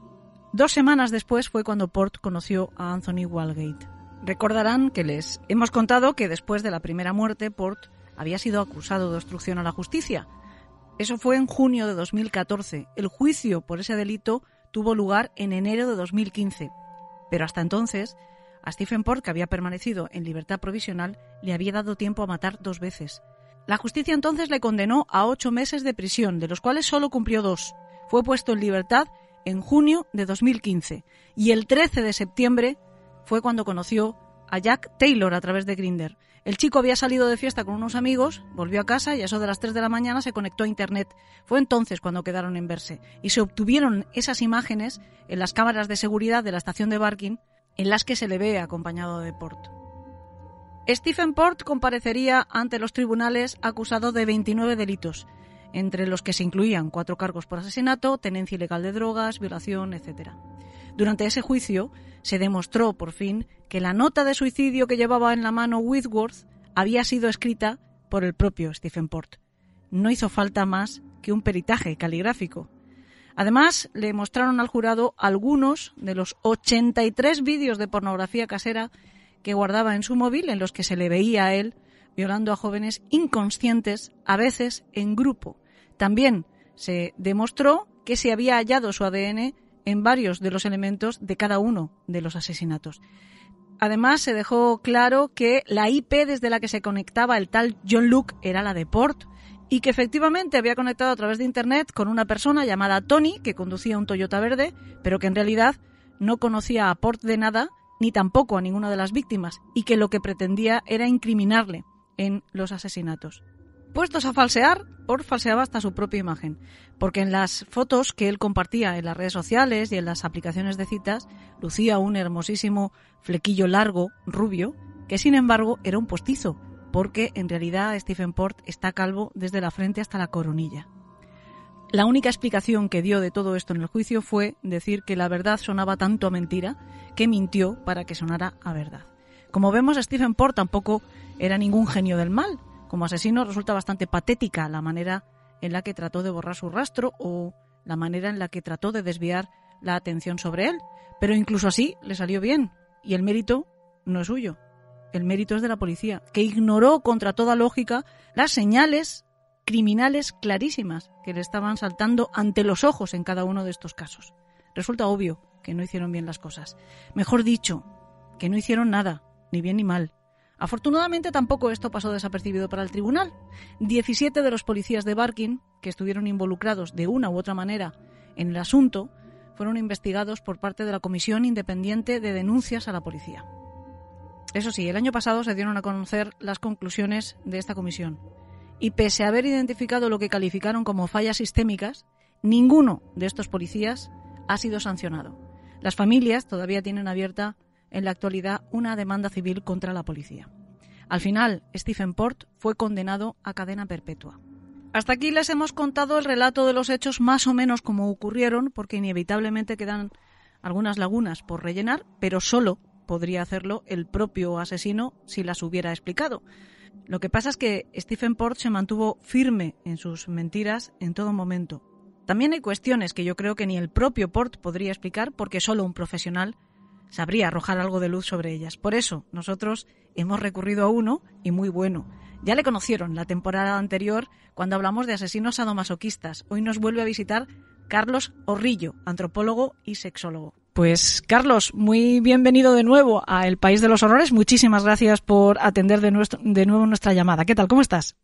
[SPEAKER 1] Dos semanas después fue cuando Port conoció a Anthony Walgate. Recordarán que les hemos contado que después de la primera muerte, Port había sido acusado de obstrucción a la justicia. Eso fue en junio de 2014. El juicio por ese delito tuvo lugar en enero de 2015. Pero hasta entonces, a Stephen Port, que había permanecido en libertad provisional, le había dado tiempo a matar dos veces. La justicia entonces le condenó a ocho meses de prisión, de los cuales solo cumplió dos. Fue puesto en libertad en junio de 2015 y el 13 de septiembre fue cuando conoció a Jack Taylor a través de Grinder. El chico había salido de fiesta con unos amigos, volvió a casa y a eso de las 3 de la mañana se conectó a Internet. Fue entonces cuando quedaron en verse y se obtuvieron esas imágenes en las cámaras de seguridad de la estación de Barking en las que se le ve acompañado de Port. Stephen Port comparecería ante los tribunales acusado de 29 delitos, entre los que se incluían cuatro cargos por asesinato, tenencia ilegal de drogas, violación, etc. Durante ese juicio se demostró por fin que la nota de suicidio que llevaba en la mano Whitworth había sido escrita por el propio Stephen Port. No hizo falta más que un peritaje caligráfico. Además, le mostraron al jurado algunos de los 83 vídeos de pornografía casera que guardaba en su móvil en los que se le veía a él violando a jóvenes inconscientes, a veces en grupo. También se demostró que se había hallado su ADN en varios de los elementos de cada uno de los asesinatos. Además, se dejó claro que la IP desde la que se conectaba el tal John Luke era la de Port y que efectivamente había conectado a través de Internet con una persona llamada Tony que conducía un Toyota verde, pero que en realidad no conocía a Port de nada ni tampoco a ninguna de las víctimas y que lo que pretendía era incriminarle en los asesinatos. Puestos a falsear, Port falseaba hasta su propia imagen, porque en las fotos que él compartía en las redes sociales y en las aplicaciones de citas lucía un hermosísimo flequillo largo, rubio, que sin embargo era un postizo, porque en realidad Stephen Port está calvo desde la frente hasta la coronilla. La única explicación que dio de todo esto en el juicio fue decir que la verdad sonaba tanto a mentira que mintió para que sonara a verdad. Como vemos, Stephen Port tampoco era ningún genio del mal, como asesino resulta bastante patética la manera en la que trató de borrar su rastro o la manera en la que trató de desviar la atención sobre él. Pero incluso así le salió bien y el mérito no es suyo. El mérito es de la policía, que ignoró contra toda lógica las señales criminales clarísimas que le estaban saltando ante los ojos en cada uno de estos casos. Resulta obvio que no hicieron bien las cosas. Mejor dicho, que no hicieron nada, ni bien ni mal, Afortunadamente tampoco esto pasó desapercibido para el tribunal. 17 de los policías de Barking, que estuvieron involucrados de una u otra manera en el asunto, fueron investigados por parte de la Comisión Independiente de Denuncias a la Policía. Eso sí, el año pasado se dieron a conocer las conclusiones de esta comisión. Y pese a haber identificado lo que calificaron como fallas sistémicas, ninguno de estos policías ha sido sancionado. Las familias todavía tienen abierta en la actualidad una demanda civil contra la policía. Al final, Stephen Port fue condenado a cadena perpetua. Hasta aquí les hemos contado el relato de los hechos más o menos como ocurrieron, porque inevitablemente quedan algunas lagunas por rellenar, pero solo podría hacerlo el propio asesino si las hubiera explicado. Lo que pasa es que Stephen Port se mantuvo firme en sus mentiras en todo momento. También hay cuestiones que yo creo que ni el propio Port podría explicar porque solo un profesional sabría arrojar algo de luz sobre ellas. Por eso nosotros hemos recurrido a uno y muy bueno. Ya le conocieron la temporada anterior cuando hablamos de asesinos sadomasoquistas. Hoy nos vuelve a visitar Carlos Orrillo, antropólogo y sexólogo. Pues Carlos, muy bienvenido de nuevo a El País de los Horrores. Muchísimas gracias por atender de, de nuevo nuestra llamada. ¿Qué tal? ¿Cómo estás?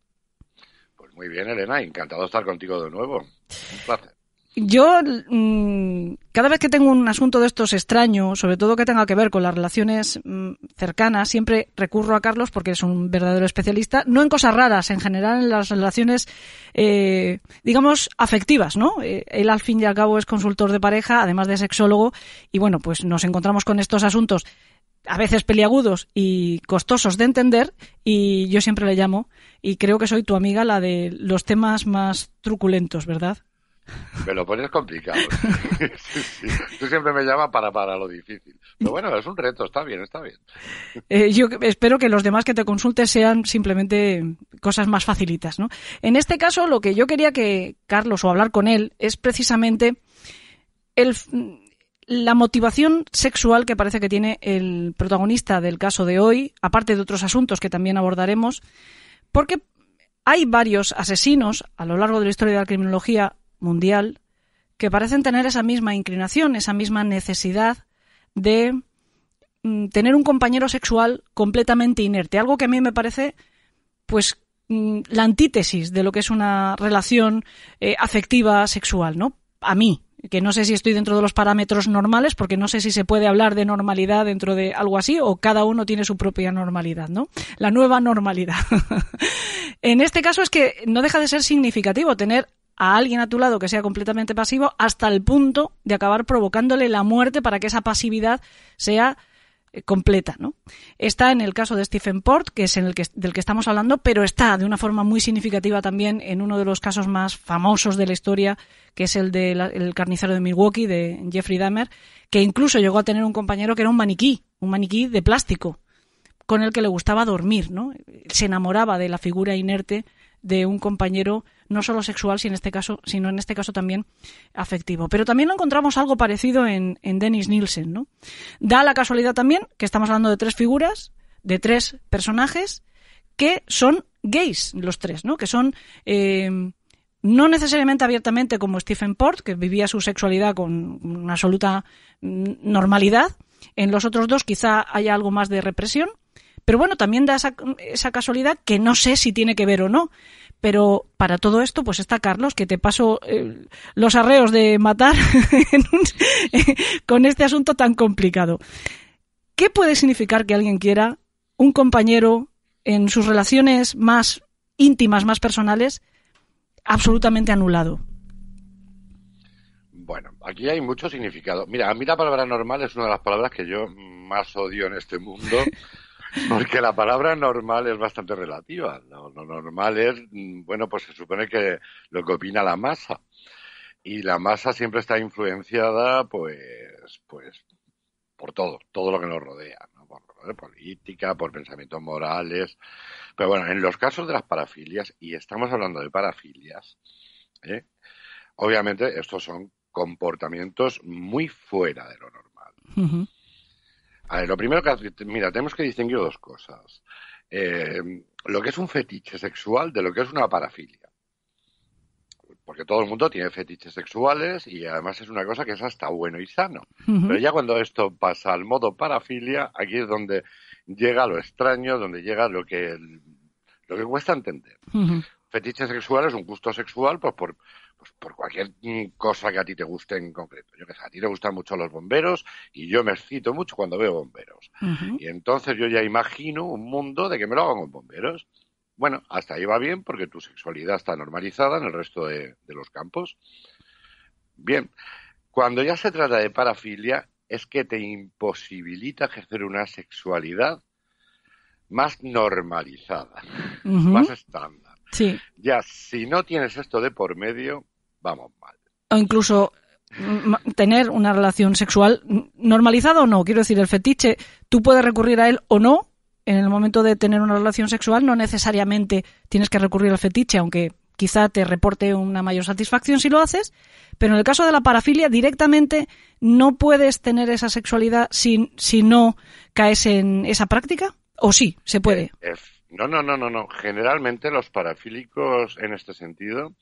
[SPEAKER 4] Pues muy bien, Elena. Encantado de estar contigo de nuevo. Un placer.
[SPEAKER 1] Yo, mmm, cada vez que tengo un asunto de estos extraño, sobre todo que tenga que ver con las relaciones mmm, cercanas, siempre recurro a Carlos porque es un verdadero especialista, no en cosas raras, en general en las relaciones, eh, digamos, afectivas, ¿no? Eh, él al fin y al cabo es consultor de pareja, además de sexólogo, y bueno, pues nos encontramos con estos asuntos a veces peliagudos y costosos de entender, y yo siempre le llamo, y creo que soy tu amiga, la de los temas más truculentos, ¿verdad?
[SPEAKER 4] Me lo pones complicado. sí, sí. Tú siempre me llamas para, para lo difícil. Pero bueno, es un reto, está bien, está bien.
[SPEAKER 1] Eh, yo espero que los demás que te consultes sean simplemente cosas más facilitas, ¿no? En este caso, lo que yo quería que Carlos o hablar con él es precisamente el, la motivación sexual que parece que tiene el protagonista del caso de hoy, aparte de otros asuntos que también abordaremos, porque hay varios asesinos a lo largo de la historia de la criminología mundial que parecen tener esa misma inclinación, esa misma necesidad de mm, tener un compañero sexual completamente inerte, algo que a mí me parece pues mm, la antítesis de lo que es una relación eh, afectiva sexual, ¿no? A mí, que no sé si estoy dentro de los parámetros normales, porque no sé si se puede hablar de normalidad dentro de algo así, o cada uno tiene su propia normalidad, ¿no? La nueva normalidad. en este caso es que no deja de ser significativo tener a alguien a tu lado que sea completamente pasivo hasta el punto de acabar provocándole la muerte para que esa pasividad sea eh, completa, ¿no? Está en el caso de Stephen Port, que es en el que, del que estamos hablando, pero está de una forma muy significativa también en uno de los casos más famosos de la historia, que es el del carnicero de Milwaukee, de Jeffrey Dahmer, que incluso llegó a tener un compañero que era un maniquí, un maniquí de plástico, con el que le gustaba dormir, ¿no? Se enamoraba de la figura inerte de un compañero no solo sexual, sino en este caso, sino en este caso también afectivo. Pero también encontramos algo parecido en, en Dennis Nielsen, ¿no? Da la casualidad también que estamos hablando de tres figuras, de tres personajes que son gays, los tres, ¿no? Que son eh, no necesariamente abiertamente como Stephen Port, que vivía su sexualidad con una absoluta normalidad. En los otros dos quizá haya algo más de represión, pero bueno, también da esa, esa, casualidad que no sé si tiene que ver o no. Pero para todo esto, pues está Carlos, que te paso eh, los arreos de matar eh, con este asunto tan complicado. ¿Qué puede significar que alguien quiera un compañero en sus relaciones más íntimas, más personales, absolutamente anulado?
[SPEAKER 4] Bueno, aquí hay mucho significado. Mira, a mí la palabra normal es una de las palabras que yo más odio en este mundo. Porque la palabra normal es bastante relativa. Lo, normal es, mm, bueno, pues se supone que lo que opina la masa. Y la masa siempre está influenciada, pues, pues, por todo, todo lo que nos rodea, ¿no? por, por política, por pensamientos morales. Pero bueno, en los casos de las parafilias, y estamos hablando de parafilias, ¿eh? obviamente estos son comportamientos muy fuera de lo normal. Uh. A ver, lo primero que, mira, tenemos que distinguir dos cosas. Eh, lo que es un fetiche sexual de lo que es una parafilia. Porque todo el mundo tiene fetiches sexuales y además es una cosa que es hasta bueno y sano. Uh -huh. Pero ya cuando esto pasa al modo parafilia, aquí es donde llega lo extraño, donde llega lo que, lo que cuesta entender. Fetiche sexual es un gusto sexual pues por, pues por cualquier cosa que a ti te guste en concreto. Yo que sé, a ti te gustan mucho los bomberos y yo me excito mucho cuando veo bomberos. Y entonces yo ya imagino un mundo de que me lo hagan con bomberos. Bueno, hasta ahí va bien porque tu sexualidad está normalizada en el resto de, los campos. Bien, cuando ya se trata de parafilia, es que te imposibilita ejercer una sexualidad más normalizada, más estándar.
[SPEAKER 1] Sí.
[SPEAKER 4] Ya, si no tienes esto de por medio, vamos mal.
[SPEAKER 1] O incluso tener una relación sexual normalizada o no, quiero decir, el fetiche, tú puedes recurrir a él o no, en el momento de tener una relación sexual no necesariamente tienes que recurrir al fetiche, aunque quizá te reporte una mayor satisfacción si lo haces, pero en el caso de la parafilia directamente no puedes tener esa sexualidad si, si no caes en esa práctica, o sí, se puede.
[SPEAKER 4] Eh, no, no, no, no, no. Generalmente los parafílicos en este sentido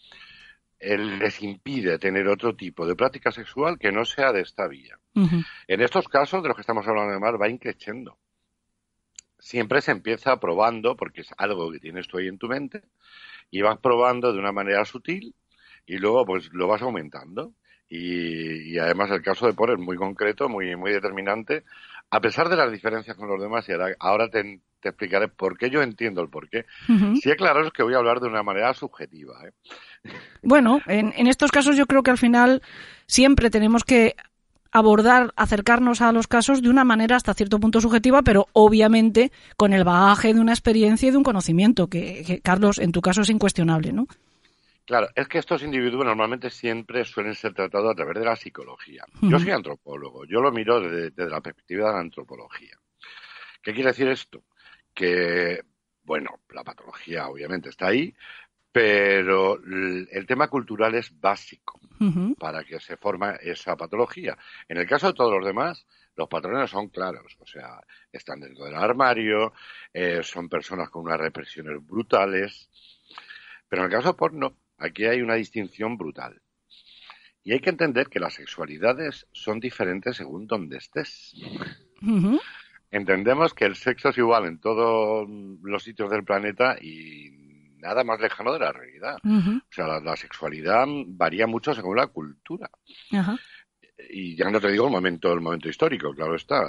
[SPEAKER 4] les impide tener otro tipo de práctica sexual que no sea de esta vía. En estos casos de los que estamos hablando de más va increciendo siempre se empieza probando, porque es algo que tienes tú ahí en tu mente, y vas probando de una manera sutil y luego pues lo vas aumentando. Y, además el caso de Por es muy concreto, muy, muy determinante, a pesar de las diferencias con los demás, y ahora, te, explicaré por qué yo entiendo el por qué. Sí, claro, es que voy a hablar de una manera subjetiva. ¿eh?
[SPEAKER 1] Bueno, en, en estos casos yo creo que al final siempre tenemos que abordar, acercarnos a los casos de una manera hasta cierto punto subjetiva, pero obviamente con el bagaje de una experiencia y de un conocimiento, que, Carlos, en tu caso es incuestionable, ¿no?
[SPEAKER 4] Claro, es que estos individuos normalmente siempre suelen ser tratados a través de la psicología. Yo soy antropólogo, yo lo miro desde, la perspectiva de la antropología. ¿Qué quiere decir esto? Que, bueno, la patología obviamente está ahí, pero el tema cultural es básico para que se forma esa patología. En el caso de todos los demás, los patrones son claros, o sea, están dentro del armario, eh, son personas con unas represiones brutales, pero en el caso porno, aquí hay una distinción brutal. Y hay que entender que las sexualidades son diferentes según donde estés. Entendemos que el sexo es igual en todos los sitios del planeta y nada más lejano de la realidad. O sea, la, sexualidad varía mucho según la cultura. Y ya no te digo el momento, el momento histórico, claro está.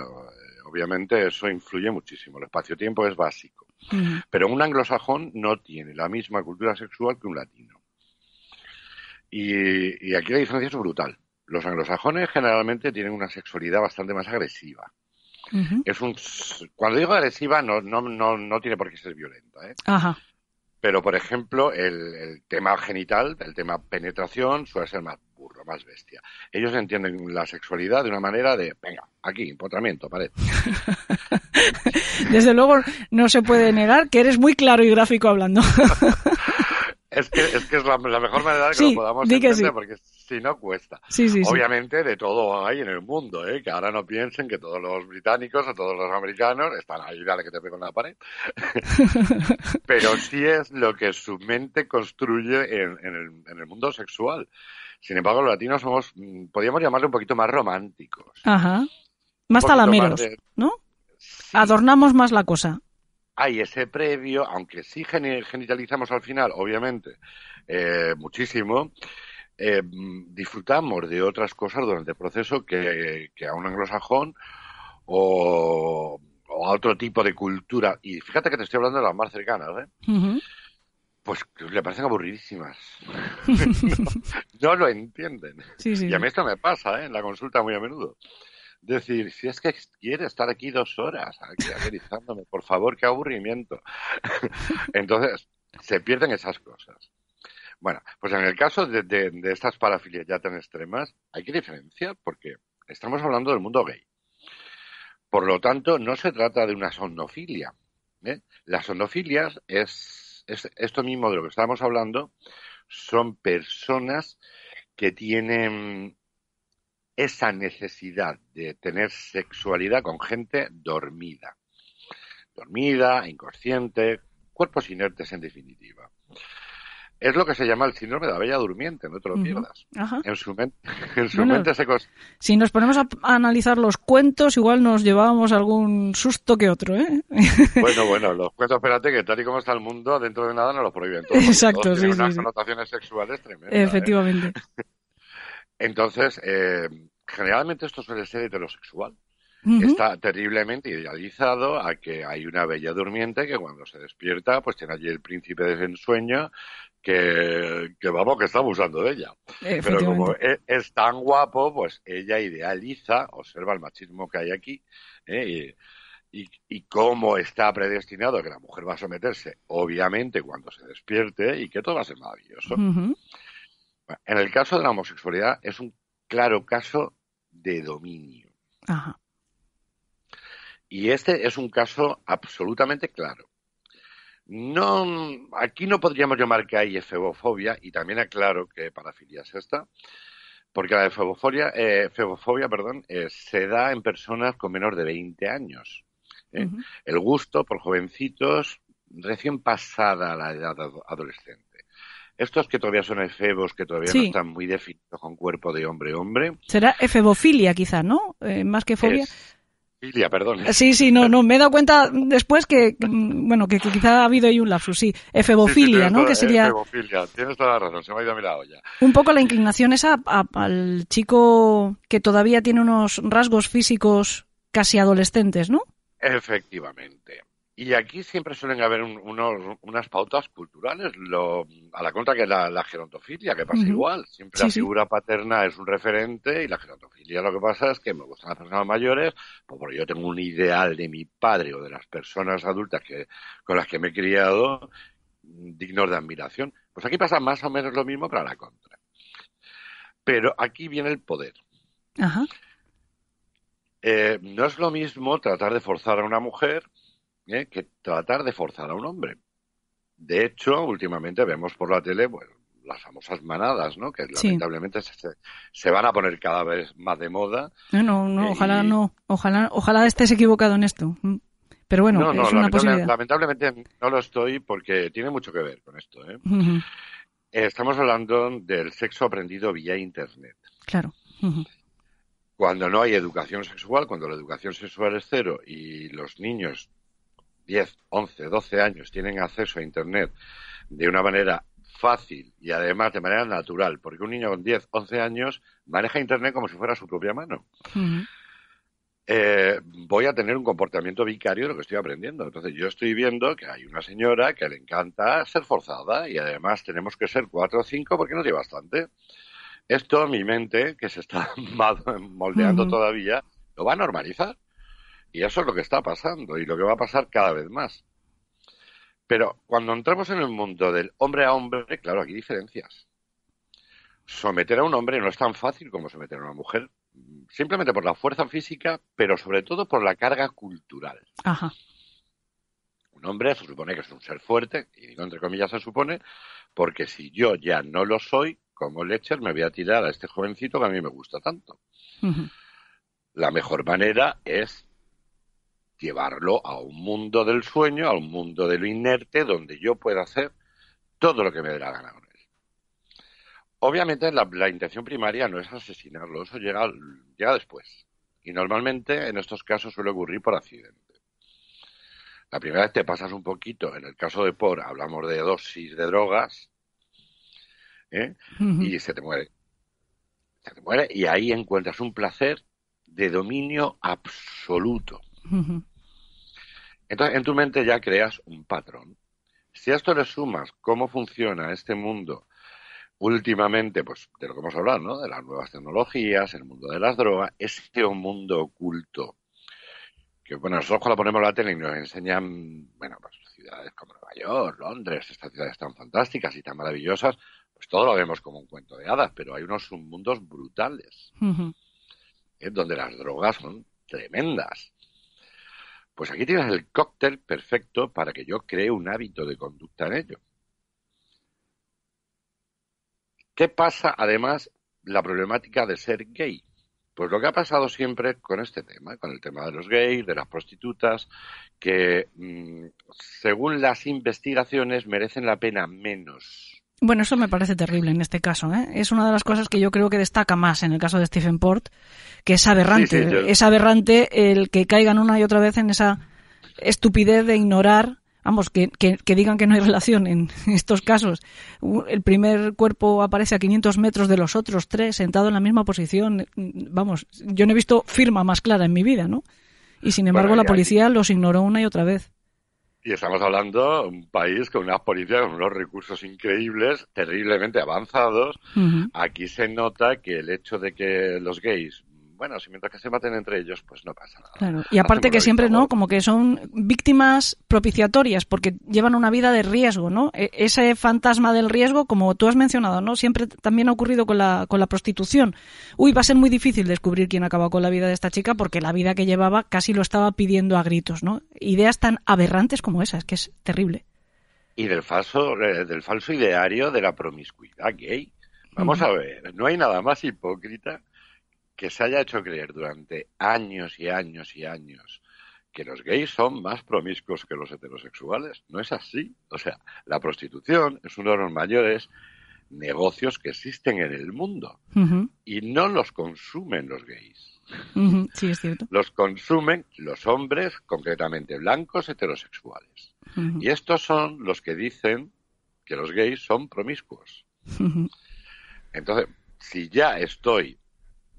[SPEAKER 4] Obviamente eso influye muchísimo. El espacio-tiempo es básico. Pero un anglosajón no tiene la misma cultura sexual que un latino. Y, aquí la diferencia es brutal. Los anglosajones generalmente tienen una sexualidad bastante más agresiva. Es un cuando digo agresiva no, no, no, no tiene por qué ser violenta, ¿eh?
[SPEAKER 1] Ajá.
[SPEAKER 4] Pero, por ejemplo, el, tema genital, el tema penetración, suele ser más burro, más bestia. Ellos entienden la sexualidad de una manera de, venga, aquí, empotramiento, pared.
[SPEAKER 1] Desde luego, no se puede negar que eres muy claro y gráfico hablando.
[SPEAKER 4] es, que, es que es la, mejor manera de que lo podamos entender, porque si no cuesta. Obviamente de todo hay en el mundo, ¿eh? que ahora no piensen que todos los británicos o todos los americanos están ahí, dale que te pego en la pared. Pero sí es lo que su mente construye en, el, mundo sexual. Sin embargo, los latinos somos, mm, podríamos llamarle un poquito más románticos.
[SPEAKER 1] Ajá. Más talameros, ¿no? Adornamos más la cosa.
[SPEAKER 4] Hay ese previo, aunque sí genitalizamos al final, obviamente, eh, muchísimo, eh, disfrutamos de otras cosas durante el proceso que, a un anglosajón o, a otro tipo de cultura. Y fíjate que te estoy hablando de las más cercanas, ¿eh? Pues le parecen aburridísimas. no, lo entienden. y a mí esto me pasa ¿eh? en la consulta muy a menudo. Decir, si es que quiere estar aquí dos horas, aquí agonizándome, por favor, qué aburrimiento. Entonces, se pierden esas cosas. Bueno, pues en el caso de, estas parafilias ya tan extremas, hay que diferenciar porque estamos hablando del mundo gay. Por lo tanto, no se trata de una somnofilia. ¿eh? Las somnofilias es, es, esto mismo de lo que estamos hablando, son personas que tienen esa necesidad de tener sexualidad con gente dormida. Dormida, inconsciente, cuerpos inertes en definitiva. es lo que se llama el síndrome de la bella durmiente, no te lo pierdas. En su, mente, en su
[SPEAKER 1] Bueno,
[SPEAKER 4] mente se... cos-
[SPEAKER 1] Si nos ponemos a, a analizar los cuentos, igual nos llevábamos algún susto que otro, ¿eh?
[SPEAKER 4] Bueno, bueno, los cuentos, espérate, que tal y como está el mundo, dentro de nada no los prohíben todos.
[SPEAKER 1] Exacto,
[SPEAKER 4] todos
[SPEAKER 1] sí, sí,
[SPEAKER 4] unas
[SPEAKER 1] sí.
[SPEAKER 4] connotaciones sexuales tremendas. ¿eh? Entonces, eh, generalmente esto suele ser heterosexual. Está terriblemente idealizado a que hay una bella durmiente que cuando se despierta, pues tiene allí el príncipe de ensueño que, que vamos, que está abusando de ella. Pero como
[SPEAKER 1] Efectivamente.
[SPEAKER 4] es, es tan guapo, pues ella idealiza, observa el machismo que hay aquí, ¿eh? y, y, y cómo está predestinado a que la mujer va a someterse, obviamente, cuando se despierte, y que todo va a ser maravilloso. En el caso de la homosexualidad es un claro caso de dominio.
[SPEAKER 1] Ajá.
[SPEAKER 4] Y este es un caso absolutamente claro. No, aquí no podríamos llamar que hay efebofobia, y también aclaro que parafilia es esta, porque la efebofobia, eh, efebofobia perdón, eh, se da en personas con menor de 20 años. ¿eh? El gusto por jovencitos recién pasada la edad ado- adolescente. Estos que todavía son efebos, que todavía no están muy definidos con cuerpo de hombre-hombre.
[SPEAKER 1] Será efebofilia, quizá, ¿no? Eh, más que fobia.
[SPEAKER 4] es- Filia, perdón.
[SPEAKER 1] Sí, sí, no, no, me he dado cuenta después que, mm, bueno, que, que quizá ha habido ahí un lapsus, sí.
[SPEAKER 4] Sí, sí,
[SPEAKER 1] Efebofilia, ¿no?
[SPEAKER 4] toda-
[SPEAKER 1] Que sería
[SPEAKER 4] efebofilia. Tienes toda la razón, se me ha ido a mi la olla.
[SPEAKER 1] un poco la inclinación esa a- al chico que todavía tiene unos rasgos físicos casi adolescentes, ¿no?
[SPEAKER 4] Efectivamente. Y aquí siempre suelen haber un- unos, unas pautas culturales, lo, a la contra que la, la gerontofilia, que pasa igual. Siempre
[SPEAKER 1] Sí,
[SPEAKER 4] la
[SPEAKER 1] sí.
[SPEAKER 4] figura paterna es un referente y la gerontofilia lo que pasa es que me gustan las personas mayores, pues porque yo tengo un ideal de mi padre o de las personas adultas que, con las que me he criado dignos de admiración. Pues aquí pasa más o menos lo mismo, pero a la contra. Pero aquí viene el poder.
[SPEAKER 1] Ajá.
[SPEAKER 4] Eh, no es lo mismo tratar de forzar a una mujer ¿eh? que tratar de forzar a un hombre. De hecho, últimamente vemos por la tele pues, las famosas manadas, ¿no? que
[SPEAKER 1] Sí.
[SPEAKER 4] lamentablemente se, se- van a poner cada vez más de moda.
[SPEAKER 1] No, no, no,
[SPEAKER 4] Eh,
[SPEAKER 1] ojalá no, ojalá, ojalá estés equivocado en esto. Pero bueno,
[SPEAKER 4] no, no,
[SPEAKER 1] es una
[SPEAKER 4] lamentable-
[SPEAKER 1] posibilidad.
[SPEAKER 4] lamentablemente no lo estoy porque tiene mucho que ver con esto. ¿eh? Estamos hablando del sexo aprendido vía Internet.
[SPEAKER 1] Claro.
[SPEAKER 4] Cuando no hay educación sexual, cuando la educación sexual es cero y los niños 10, 11, 12 años tienen acceso a Internet de una manera fácil y además de manera natural, porque un niño con 10, 11 años maneja Internet como si fuera su propia mano, eh, voy a tener un comportamiento vicario de lo que estoy aprendiendo. Entonces yo estoy viendo que hay una señora que le encanta ser forzada y además tenemos que ser cuatro o cinco porque no tiene bastante. Esto mi mente, que se está moldeando todavía, lo va a normalizar. Y eso es lo que está pasando y lo que va a pasar cada vez más. Pero cuando entramos en el mundo del hombre a hombre, claro, aquí hay diferencias. Someter a un hombre no es tan fácil como someter a una mujer, simplemente por la fuerza física, pero sobre todo por la carga cultural.
[SPEAKER 1] Ajá.
[SPEAKER 4] Un hombre se supone que es un ser fuerte, y digo entre comillas se supone, porque si yo ya no lo soy, como Lecher me voy a tirar a este jovencito que a mí me gusta tanto. La mejor manera es llevarlo a un mundo del sueño, a un mundo de lo inerte, donde yo pueda hacer todo lo que me dé la gana con él. Obviamente la, la intención primaria no es asesinarlo, eso llega, llega después. Y normalmente en estos casos suele ocurrir por accidente. La primera vez te pasas un poquito, en el caso de Por hablamos de dosis de drogas, ¿eh? Y se te muere. Se te muere y ahí encuentras un placer de dominio absoluto. Entonces, en tu mente ya creas un patrón. Si a esto le sumas cómo funciona este mundo últimamente, pues de lo que hemos hablado, ¿no? De las nuevas tecnologías, el mundo de las drogas, ese mundo oculto. Que bueno, nosotros cuando ponemos la tele y nos enseñan, bueno, pues ciudades como Nueva York, Londres, estas ciudades tan fantásticas y tan maravillosas, pues todo lo vemos como un cuento de hadas, pero hay unos submundos brutales. ¿eh? donde las drogas son tremendas. Pues aquí tienes el cóctel perfecto para que yo cree un hábito de conducta en ello. ¿Qué pasa además la problemática de ser gay? Pues lo que ha pasado siempre con este tema, con el tema de los gays, de las prostitutas, que mm, según las investigaciones merecen la pena menos
[SPEAKER 1] Bueno, eso me parece terrible en este caso. ¿eh? Es una de las cosas que yo creo que destaca más en el caso de Stephen Port, que es aberrante.
[SPEAKER 4] Sí, sí, yo-
[SPEAKER 1] Es aberrante el que caigan una y otra vez en esa estupidez de ignorar, vamos, que, que, que digan que no hay relación en estos casos. El primer cuerpo aparece a 500 metros de los otros tres, sentado en la misma posición. Vamos, yo no he visto firma más clara en mi vida, ¿no? Y sin embargo
[SPEAKER 4] Bueno,
[SPEAKER 1] la policía los ignoró una y otra vez.
[SPEAKER 4] Y estamos hablando de un país con unas policías con unos recursos increíbles, terriblemente avanzados. Aquí se nota que el hecho de que los gays, bueno, si mientras que se maten entre ellos, pues no pasa nada.
[SPEAKER 1] Claro. Y aparte
[SPEAKER 4] Hacemos
[SPEAKER 1] que siempre, ¿no? Como que son víctimas propiciatorias porque llevan una vida de riesgo, ¿no? E- ese fantasma del riesgo, como tú has mencionado, ¿no? Siempre también ha ocurrido con la, con la prostitución. Uy, va a ser muy difícil descubrir quién acabó con la vida de esta chica porque la vida que llevaba casi lo estaba pidiendo a gritos, ¿no? Ideas tan aberrantes como esa, es que es terrible.
[SPEAKER 4] Y del falso, eh, del falso ideario de la promiscuidad gay. Vamos a ver, no hay nada más hipócrita que se haya hecho creer durante años y años y años que los gays son más promiscuos que los heterosexuales. No es así. O sea, la prostitución es uno de los mayores negocios que existen en el mundo y no los consumen los gays.
[SPEAKER 1] Sí, es cierto.
[SPEAKER 4] Los consumen los hombres, concretamente blancos heterosexuales. Y estos son los que dicen que los gays son promiscuos. Entonces, si ya estoy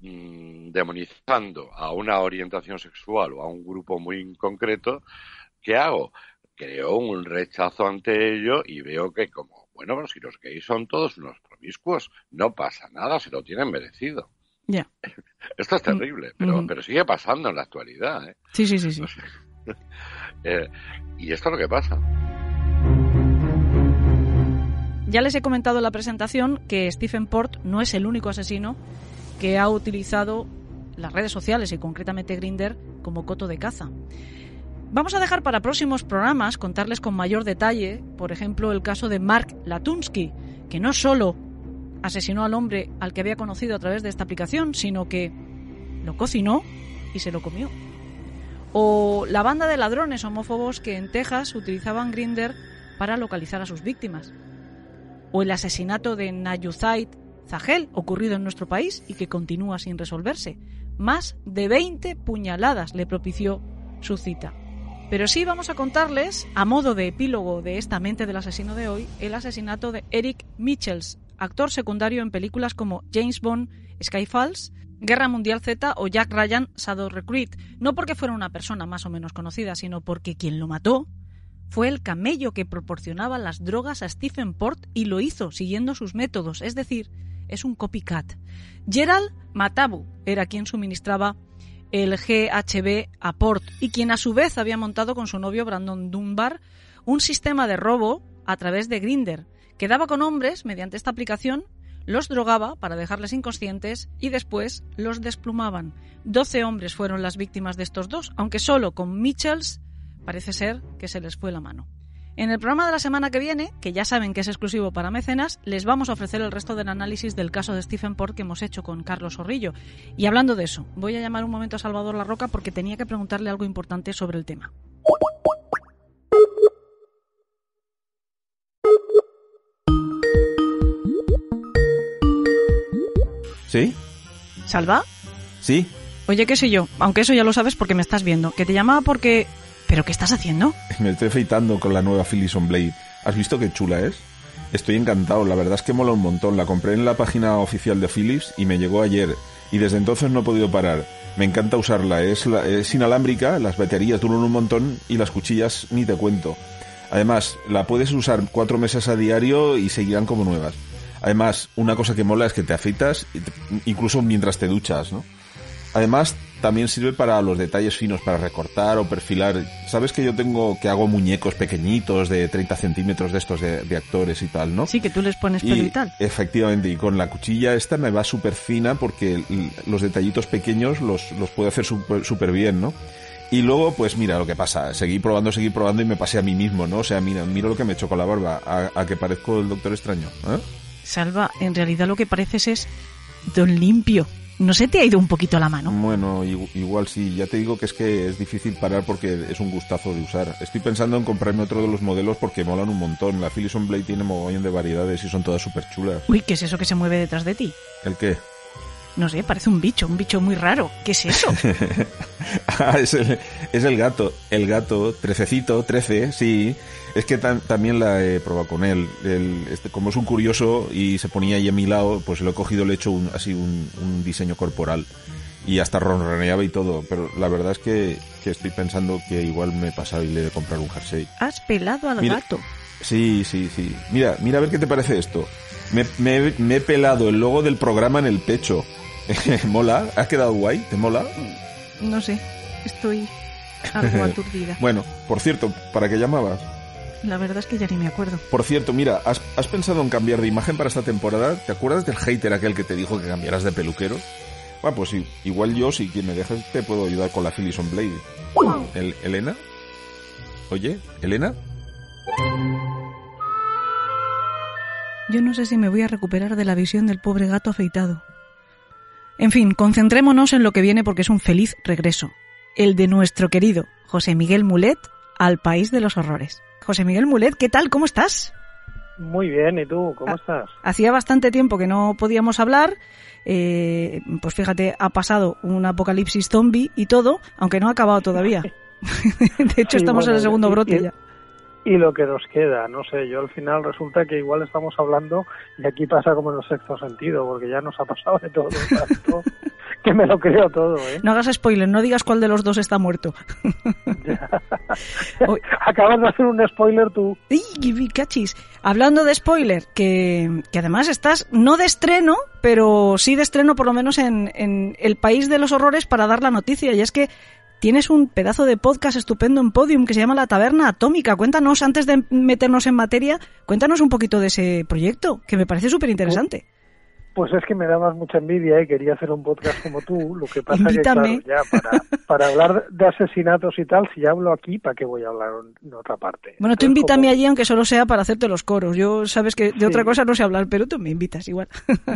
[SPEAKER 4] mm, demonizando a una orientación sexual o a un grupo muy concreto, ¿qué hago? Creo un rechazo ante ello y veo que como, bueno, si los gays son todos unos promiscuos, no pasa nada, se lo tienen merecido.
[SPEAKER 1] Ya.
[SPEAKER 4] Esto es terrible, pero,
[SPEAKER 1] Ujú.
[SPEAKER 4] pero sigue pasando en la actualidad. ¿eh?
[SPEAKER 1] Sí, sí, sí, sí.
[SPEAKER 4] Eh, y esto es lo que pasa.
[SPEAKER 1] Ya les he comentado en la presentación que Stephen Port no es el único asesino que ha utilizado las redes sociales y concretamente Grinder como coto de caza. Vamos a dejar para próximos programas contarles con mayor detalle, por ejemplo, el caso de Mark Latunsky, que no solo asesinó al hombre al que había conocido a través de esta aplicación, sino que lo cocinó y se lo comió. O la banda de ladrones homófobos que en Texas utilizaban Grinder para localizar a sus víctimas o el asesinato de Nayuzaid Zahel, ocurrido en nuestro país y que continúa sin resolverse. Más de 20 puñaladas le propició su cita. Pero sí vamos a contarles, a modo de epílogo de esta mente del asesino de hoy, el asesinato de Eric Mitchells, actor secundario en películas como James Bond, Skyfalls, Guerra Mundial Z o Jack Ryan, Shadow Recruit. No porque fuera una persona más o menos conocida, sino porque quien lo mató fue el camello que proporcionaba las drogas a Stephen Port y lo hizo siguiendo sus métodos, es decir, es un copycat. Gerald Matabu era quien suministraba el GHB a Port y quien a su vez había montado con su novio Brandon Dunbar un sistema de robo a través de Grinder, que daba con hombres mediante esta aplicación, los drogaba para dejarles inconscientes y después los desplumaban. Doce hombres fueron las víctimas de estos dos, aunque solo con Mitchells parece ser que se les fue la mano. En el programa de la semana que viene, que ya saben que es exclusivo para mecenas, les vamos a ofrecer el resto del análisis del caso de Stephen Port que hemos hecho con Carlos Zorrillo. Y hablando de eso, voy a llamar un momento a Salvador La Roca porque tenía que preguntarle algo importante sobre el tema.
[SPEAKER 5] ¿Sí?
[SPEAKER 1] ¿Salva?
[SPEAKER 5] Sí.
[SPEAKER 1] Oye, qué sé yo, aunque eso ya lo sabes porque me estás viendo, que te llamaba porque... ¿Pero qué estás haciendo?
[SPEAKER 5] Me estoy afeitando con la nueva Philips on Blade. ¿Has visto qué chula es? Estoy encantado, la verdad es que mola un montón. La compré en la página oficial de Philips y me llegó ayer. Y desde entonces no he podido parar. Me encanta usarla. Es, la- es inalámbrica, las baterías duran un montón y las cuchillas ni te cuento. Además, la puedes usar cuatro meses a diario y seguirán como nuevas. Además, una cosa que mola es que te afeitas incluso mientras te duchas, ¿no? Además, también sirve para los detalles finos, para recortar o perfilar. Sabes que yo tengo, que hago muñecos pequeñitos de 30 centímetros de estos de, de actores y tal, ¿no?
[SPEAKER 1] Sí, que tú les pones pelo y, tal.
[SPEAKER 5] Efectivamente, y con la cuchilla esta me va súper fina porque los detallitos pequeños los, los puedo hacer súper bien, ¿no? Y luego, pues mira lo que pasa, seguí probando, seguí probando y me pasé a mí mismo, ¿no? O sea, mira, mira lo que me he hecho con la barba, a, a que parezco el doctor extraño, ¿eh?
[SPEAKER 1] Salva, en realidad lo que pareces es don limpio. ¿No se te ha ido un poquito la mano?
[SPEAKER 5] Bueno, igu- igual sí. Ya te digo que es que es difícil parar porque es un gustazo de usar. Estoy pensando en comprarme otro de los modelos porque molan un montón. La Philips Blade tiene mogollón de variedades y son todas súper chulas.
[SPEAKER 1] Uy, ¿qué es eso que se mueve detrás de ti?
[SPEAKER 5] ¿El qué?
[SPEAKER 1] No sé, parece un bicho, un bicho muy raro. ¿Qué es eso?
[SPEAKER 5] Ah, es el, es el gato. El gato, trececito, trece, sí. Es que tam- también la he probado con él. El- este, como es un curioso y se ponía ahí a mi lado, pues lo he cogido, le he hecho un, así un, un diseño corporal. Y hasta ronroneaba y todo. Pero la verdad es que, que estoy pensando que igual me he pasado y le he de comprar un jersey.
[SPEAKER 1] Has pelado al
[SPEAKER 5] Mira.
[SPEAKER 1] gato.
[SPEAKER 5] Sí, sí, sí. Mira, mira a ver qué te parece esto. Me, me- me he pelado el logo del programa en el pecho. ¿Mola? ¿Ha quedado guay? ¿Te mola?
[SPEAKER 1] No sé, estoy algo aturdida.
[SPEAKER 5] Bueno, por cierto, ¿para qué llamabas?
[SPEAKER 1] La verdad es que ya ni me acuerdo.
[SPEAKER 5] Por cierto, mira, ¿has, has pensado en cambiar de imagen para esta temporada? ¿Te acuerdas del hater aquel que te dijo que cambiaras de peluquero? Bueno, pues sí, igual yo, si quien me dejas, te puedo ayudar con la Philips on Blade. ¿El, ¿Elena? Oye, ¿Elena?
[SPEAKER 1] Yo no sé si me voy a recuperar de la visión del pobre gato afeitado. En fin, concentrémonos en lo que viene porque es un feliz regreso. El de nuestro querido José Miguel Mulet al país de los horrores. José Miguel Mulet, ¿qué tal? ¿Cómo estás?
[SPEAKER 6] Muy bien, ¿y tú? ¿Cómo estás?
[SPEAKER 1] Hacía bastante tiempo que no podíamos hablar. eh, pues fíjate, ha pasado un apocalipsis zombie y todo, aunque no ha acabado todavía. de hecho,
[SPEAKER 6] Sí,
[SPEAKER 1] estamos en el segundo
[SPEAKER 6] y-
[SPEAKER 1] brote
[SPEAKER 6] y-
[SPEAKER 1] ya.
[SPEAKER 6] Y lo que nos queda, no sé, yo al final resulta que igual estamos hablando y aquí pasa como en el sexto sentido, porque ya nos ha pasado de todo, tanto que me lo creo todo, ¿eh?
[SPEAKER 1] No hagas spoiler, no digas cuál de los dos está muerto.
[SPEAKER 6] Acabas de hacer un spoiler tú.
[SPEAKER 1] ¡Ey, cachis! Hablando de spoiler, que, que además estás no de estreno, pero sí de estreno por lo menos en, en el país de los horrores para dar la noticia. Y es que tienes un pedazo de podcast estupendo en Podium que se llama La Taberna Atómica. Cuéntanos, antes de meternos en materia, cuéntanos un poquito de ese proyecto, que me parece súper interesante.
[SPEAKER 6] Pues es que me dabas mucha envidia y quería hacer un podcast como tú, lo que pasa
[SPEAKER 1] Invítame.
[SPEAKER 6] que claro, ya para, para hablar de asesinatos y tal, si ya hablo aquí, ¿para qué voy a hablar en- en otra parte?
[SPEAKER 1] Bueno, tú
[SPEAKER 6] Entonces,
[SPEAKER 1] invítame
[SPEAKER 6] como-
[SPEAKER 1] allí, aunque solo sea para hacerte los coros. Yo sabes que de
[SPEAKER 6] Sí.
[SPEAKER 1] otra cosa no sé hablar, pero tú me invitas igual.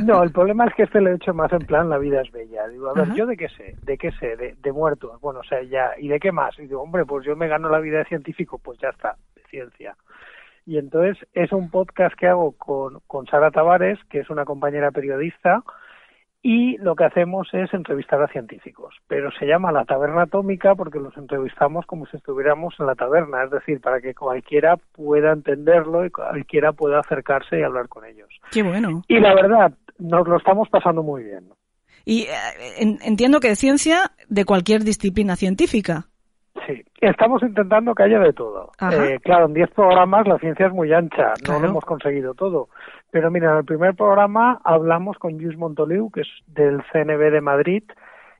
[SPEAKER 6] No, el problema es que este lo he hecho más en plan la vida es bella. Digo, a ver,
[SPEAKER 1] Ajá.
[SPEAKER 6] ¿yo de qué sé? ¿De qué sé? De, de muertos. Bueno, o sea, ya. ¿Y de qué más? Y digo, hombre, pues yo me gano la vida de científico. Pues ya está, de ciencia. Y entonces es un podcast que hago con, con Sara Tavares, que es una compañera periodista, y lo que hacemos es entrevistar a científicos. Pero se llama La Taberna Atómica porque los entrevistamos como si estuviéramos en la taberna, es decir, para que cualquiera pueda entenderlo y cualquiera pueda acercarse y hablar con ellos.
[SPEAKER 1] Qué bueno.
[SPEAKER 6] Y la verdad, nos lo estamos pasando muy bien.
[SPEAKER 1] Y eh, en- entiendo que de ciencia de cualquier disciplina científica.
[SPEAKER 6] Sí, estamos intentando que haya de todo. Eh, claro, en 10 programas la ciencia es muy ancha, no lo hemos conseguido todo. Pero mira, en el primer programa hablamos con Lluís Montoliu, que es del CNB de Madrid,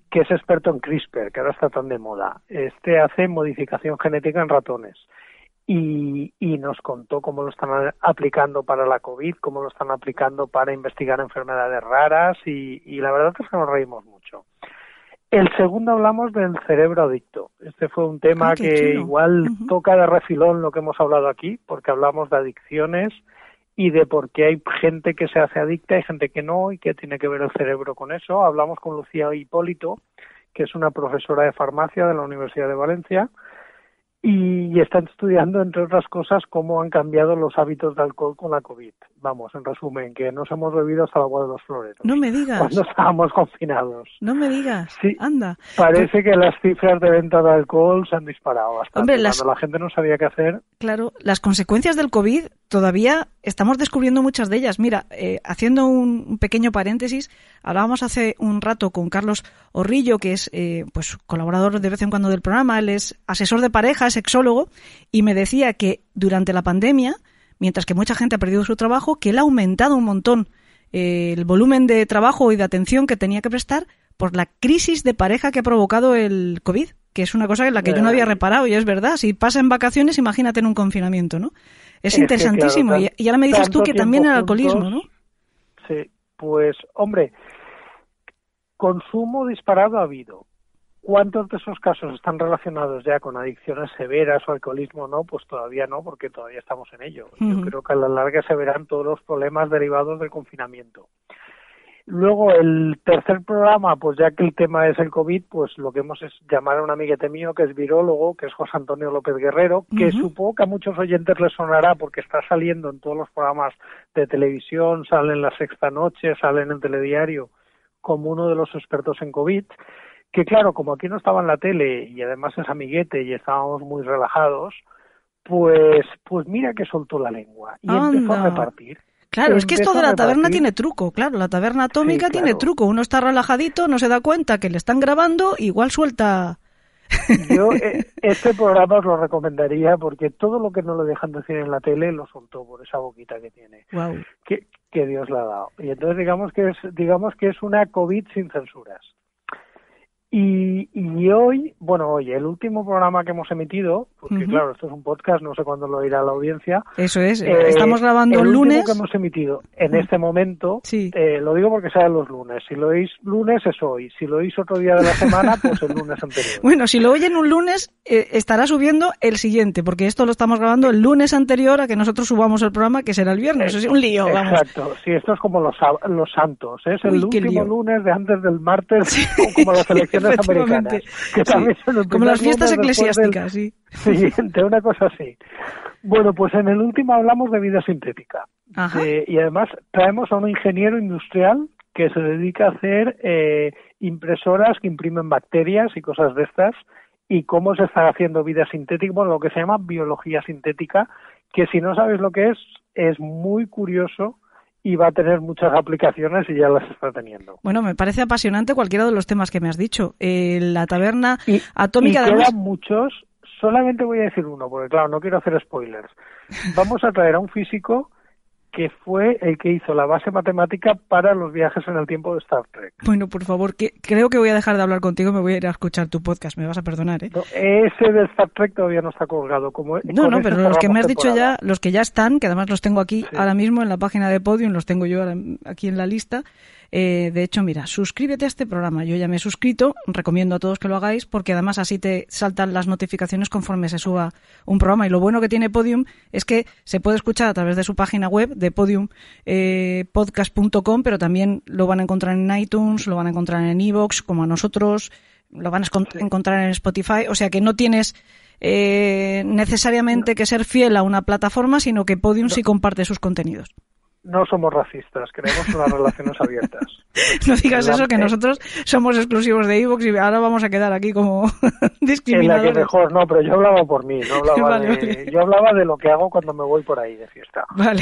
[SPEAKER 6] que es experto en CRISPR, que ahora está tan de moda. Este hace modificación genética en ratones. Y, y nos contó cómo lo están aplicando para la COVID, cómo lo están aplicando para investigar enfermedades raras y, y la verdad es que nos reímos mucho. El segundo hablamos del cerebro adicto. Este fue un tema
[SPEAKER 1] Ah,
[SPEAKER 6] que igual toca de refilón lo que hemos hablado aquí, porque hablamos de adicciones y de por qué hay gente que se hace adicta y gente que no y qué tiene que ver el cerebro con eso. Hablamos con Lucía Hipólito, que es una profesora de farmacia de la Universidad de Valencia y están estudiando, entre otras cosas, cómo han cambiado los hábitos de alcohol con la COVID. Vamos, en resumen, que nos hemos bebido hasta el agua de los floreros
[SPEAKER 1] No me digas.
[SPEAKER 6] cuando estábamos confinados.
[SPEAKER 1] No me digas.
[SPEAKER 6] Sí.
[SPEAKER 1] Anda.
[SPEAKER 6] Parece que las cifras de venta de alcohol se han disparado bastante.
[SPEAKER 1] Hombre, las-
[SPEAKER 6] Cuando la gente no sabía qué hacer,
[SPEAKER 1] Claro, las consecuencias del COVID todavía estamos descubriendo muchas de ellas. Mira, eh, haciendo un, un pequeño paréntesis, hablábamos hace un rato con Carlos Orrillo, que es eh, pues colaborador de vez en cuando del programa, él es asesor de pareja, sexólogo, y me decía que durante la pandemia, mientras que mucha gente ha perdido su trabajo, que él ha aumentado un montón eh, el volumen de trabajo y de atención que tenía que prestar por la crisis de pareja que ha provocado el COVID, que es una cosa en la que yo no había reparado y es verdad. Si pasa en vacaciones, imagínate en un confinamiento, ¿no? Es,
[SPEAKER 6] Es que,
[SPEAKER 1] interesantísimo.
[SPEAKER 6] claro,
[SPEAKER 1] y, ahora me dices tú que también el alcoholismo, ¿no?
[SPEAKER 6] Sí, pues hombre, consumo disparado ha habido. ¿Cuántos de esos casos están relacionados ya con adicciones severas o alcoholismo? No, pues todavía no, porque todavía estamos en ello. Yo creo que a la larga se verán todos los problemas derivados del confinamiento. Luego el tercer programa, pues ya que el tema es el COVID, pues lo que hemos es llamar a un amiguete mío que es virólogo, que es José Antonio López Guerrero, que supongo que a muchos oyentes les sonará porque está saliendo en todos los programas de televisión, sale en la sexta noche, sale en el telediario como uno de los expertos en COVID, que claro, como aquí no estaba en la tele y además es amiguete y estábamos muy relajados, pues, pues mira que soltó la lengua y empezó a repartir.
[SPEAKER 1] Claro, es que esto de la taberna tiene truco, claro, la taberna atómica tiene truco. Uno está relajadito, no se da cuenta que le están grabando, igual suelta.
[SPEAKER 6] Yo eh, este programa os lo recomendaría porque todo lo que no lo dejan decir en la tele lo soltó por esa boquita que tiene.
[SPEAKER 1] Wow.
[SPEAKER 6] Que, que Dios le ha dado. Y entonces digamos que es digamos que es una COVID sin censuras. Y, y, hoy, bueno, hoy, el último programa que hemos emitido, porque claro, esto es un podcast, no sé cuándo lo irá la audiencia.
[SPEAKER 1] Eso es, eh, estamos grabando
[SPEAKER 6] el
[SPEAKER 1] lunes.
[SPEAKER 6] que hemos emitido en este momento, eh, lo digo porque sale los lunes. Si lo oís lunes es hoy, si lo oís otro día de la semana, pues el lunes anterior.
[SPEAKER 1] bueno, si lo oyen un lunes, eh, estará subiendo el siguiente, porque esto lo estamos grabando el lunes anterior a que nosotros subamos el programa, que será el viernes. es un lío, vamos.
[SPEAKER 6] Exacto, sí, esto es como los, los santos, es el último lunes de antes del martes, como las elecciones americanas.
[SPEAKER 1] Como las fiestas eclesiásticas, sí.
[SPEAKER 6] Siguiente, una cosa así. Bueno, pues en el último hablamos de vida sintética. y además traemos a un ingeniero industrial que se dedica a hacer eh, impresoras que imprimen bacterias y cosas de estas y cómo se está haciendo vida sintética, bueno, lo que se llama biología sintética, que si no sabes lo que es, es muy curioso y va a tener muchas aplicaciones y ya las está teniendo.
[SPEAKER 1] Bueno, me parece apasionante cualquiera de los temas que me has dicho. Eh, la taberna atómica...
[SPEAKER 6] Y quedan muchos, solamente voy a decir uno, porque claro, no quiero hacer spoilers. Vamos a traer a un físico que fue el que hizo la base matemática para los viajes en el tiempo de Star Trek.
[SPEAKER 1] Bueno, por favor, que, creo que voy a dejar de hablar contigo, me voy a ir a escuchar tu podcast, me vas a perdonar, ¿eh?
[SPEAKER 6] ese de Star Trek todavía no está colgado. Como,
[SPEAKER 1] no, no, pero los que me has dicho ya, los que ya están, que además los tengo aquí ahora mismo en la página de Podium, los tengo yo aquí en la lista, eh, de hecho, mira, suscríbete a este programa. Yo ya me he suscrito, recomiendo a todos que lo hagáis porque además así te saltan las notificaciones conforme se suba un programa. Y lo bueno que tiene Podium es que se puede escuchar a través de su página web de podiumpodcast.com, pero también lo van a encontrar en iTunes, lo van a encontrar en Evox, como a nosotros, lo van a encontrar en Spotify. O sea que no tienes eh, necesariamente que ser fiel a una plataforma, sino que Podium sí comparte sus contenidos
[SPEAKER 6] no somos racistas, queremos unas relaciones abiertas.
[SPEAKER 1] No digas eso, que nosotros somos exclusivos de Evox y ahora vamos a quedar aquí como discriminadores.
[SPEAKER 6] En la que mejor, no, pero yo hablaba por mí, no hablaba de, yo hablaba de lo que hago cuando me voy por ahí de fiesta.
[SPEAKER 1] Vale.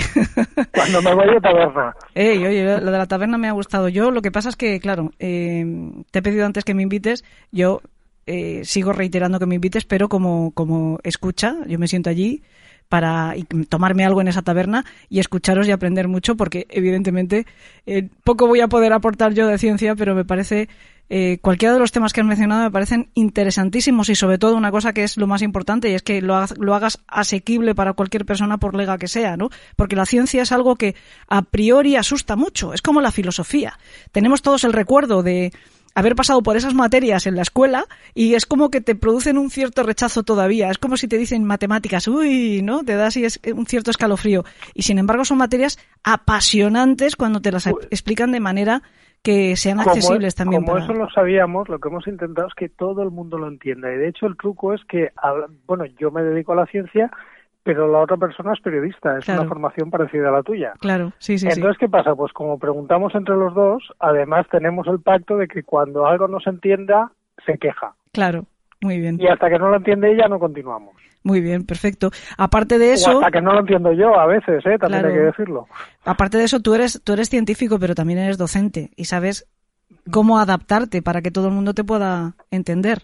[SPEAKER 6] Cuando me voy de taberna.
[SPEAKER 1] Ey, oye, lo de la taberna me ha gustado. Yo, lo que pasa es que, claro, eh, te he pedido antes que me invites, yo eh, sigo reiterando que me invites, pero como, como escucha, yo me siento allí para tomarme algo en esa taberna y escucharos y aprender mucho, porque evidentemente eh, poco voy a poder aportar yo de ciencia, pero me parece eh, cualquiera de los temas que has mencionado me parecen interesantísimos y sobre todo una cosa que es lo más importante y es que lo, lo, hagas asequible para cualquier persona por lega que sea, ¿no? Porque la ciencia es algo que a priori asusta mucho, es como la filosofía. Tenemos todos el recuerdo de haber pasado por esas materias en la escuela y es como que te producen un cierto rechazo todavía. Es como si te dicen matemáticas, uy, ¿no? Te da así un cierto escalofrío. Y sin embargo son materias apasionantes cuando te las explican de manera que sean accesibles también.
[SPEAKER 6] Como eso lo sabíamos, lo que hemos intentado es que todo el mundo lo entienda. Y de hecho el truco es que, bueno, yo me dedico a la ciencia, pero la otra persona es periodista, es una formación parecida a la tuya.
[SPEAKER 1] Claro, sí, sí.
[SPEAKER 6] Entonces, ¿qué pasa? Pues como preguntamos entre los dos, además tenemos el pacto de que cuando algo no se entienda, se queja.
[SPEAKER 1] Claro, muy bien.
[SPEAKER 6] Y hasta que no lo entiende ella, no continuamos.
[SPEAKER 1] Muy bien, perfecto. Aparte de eso...
[SPEAKER 6] O hasta que no lo entiendo yo, a veces, ¿eh? También hay que decirlo.
[SPEAKER 1] Aparte de eso, tú eres, tú eres científico, pero también eres docente y sabes cómo adaptarte para que todo el mundo te pueda entender.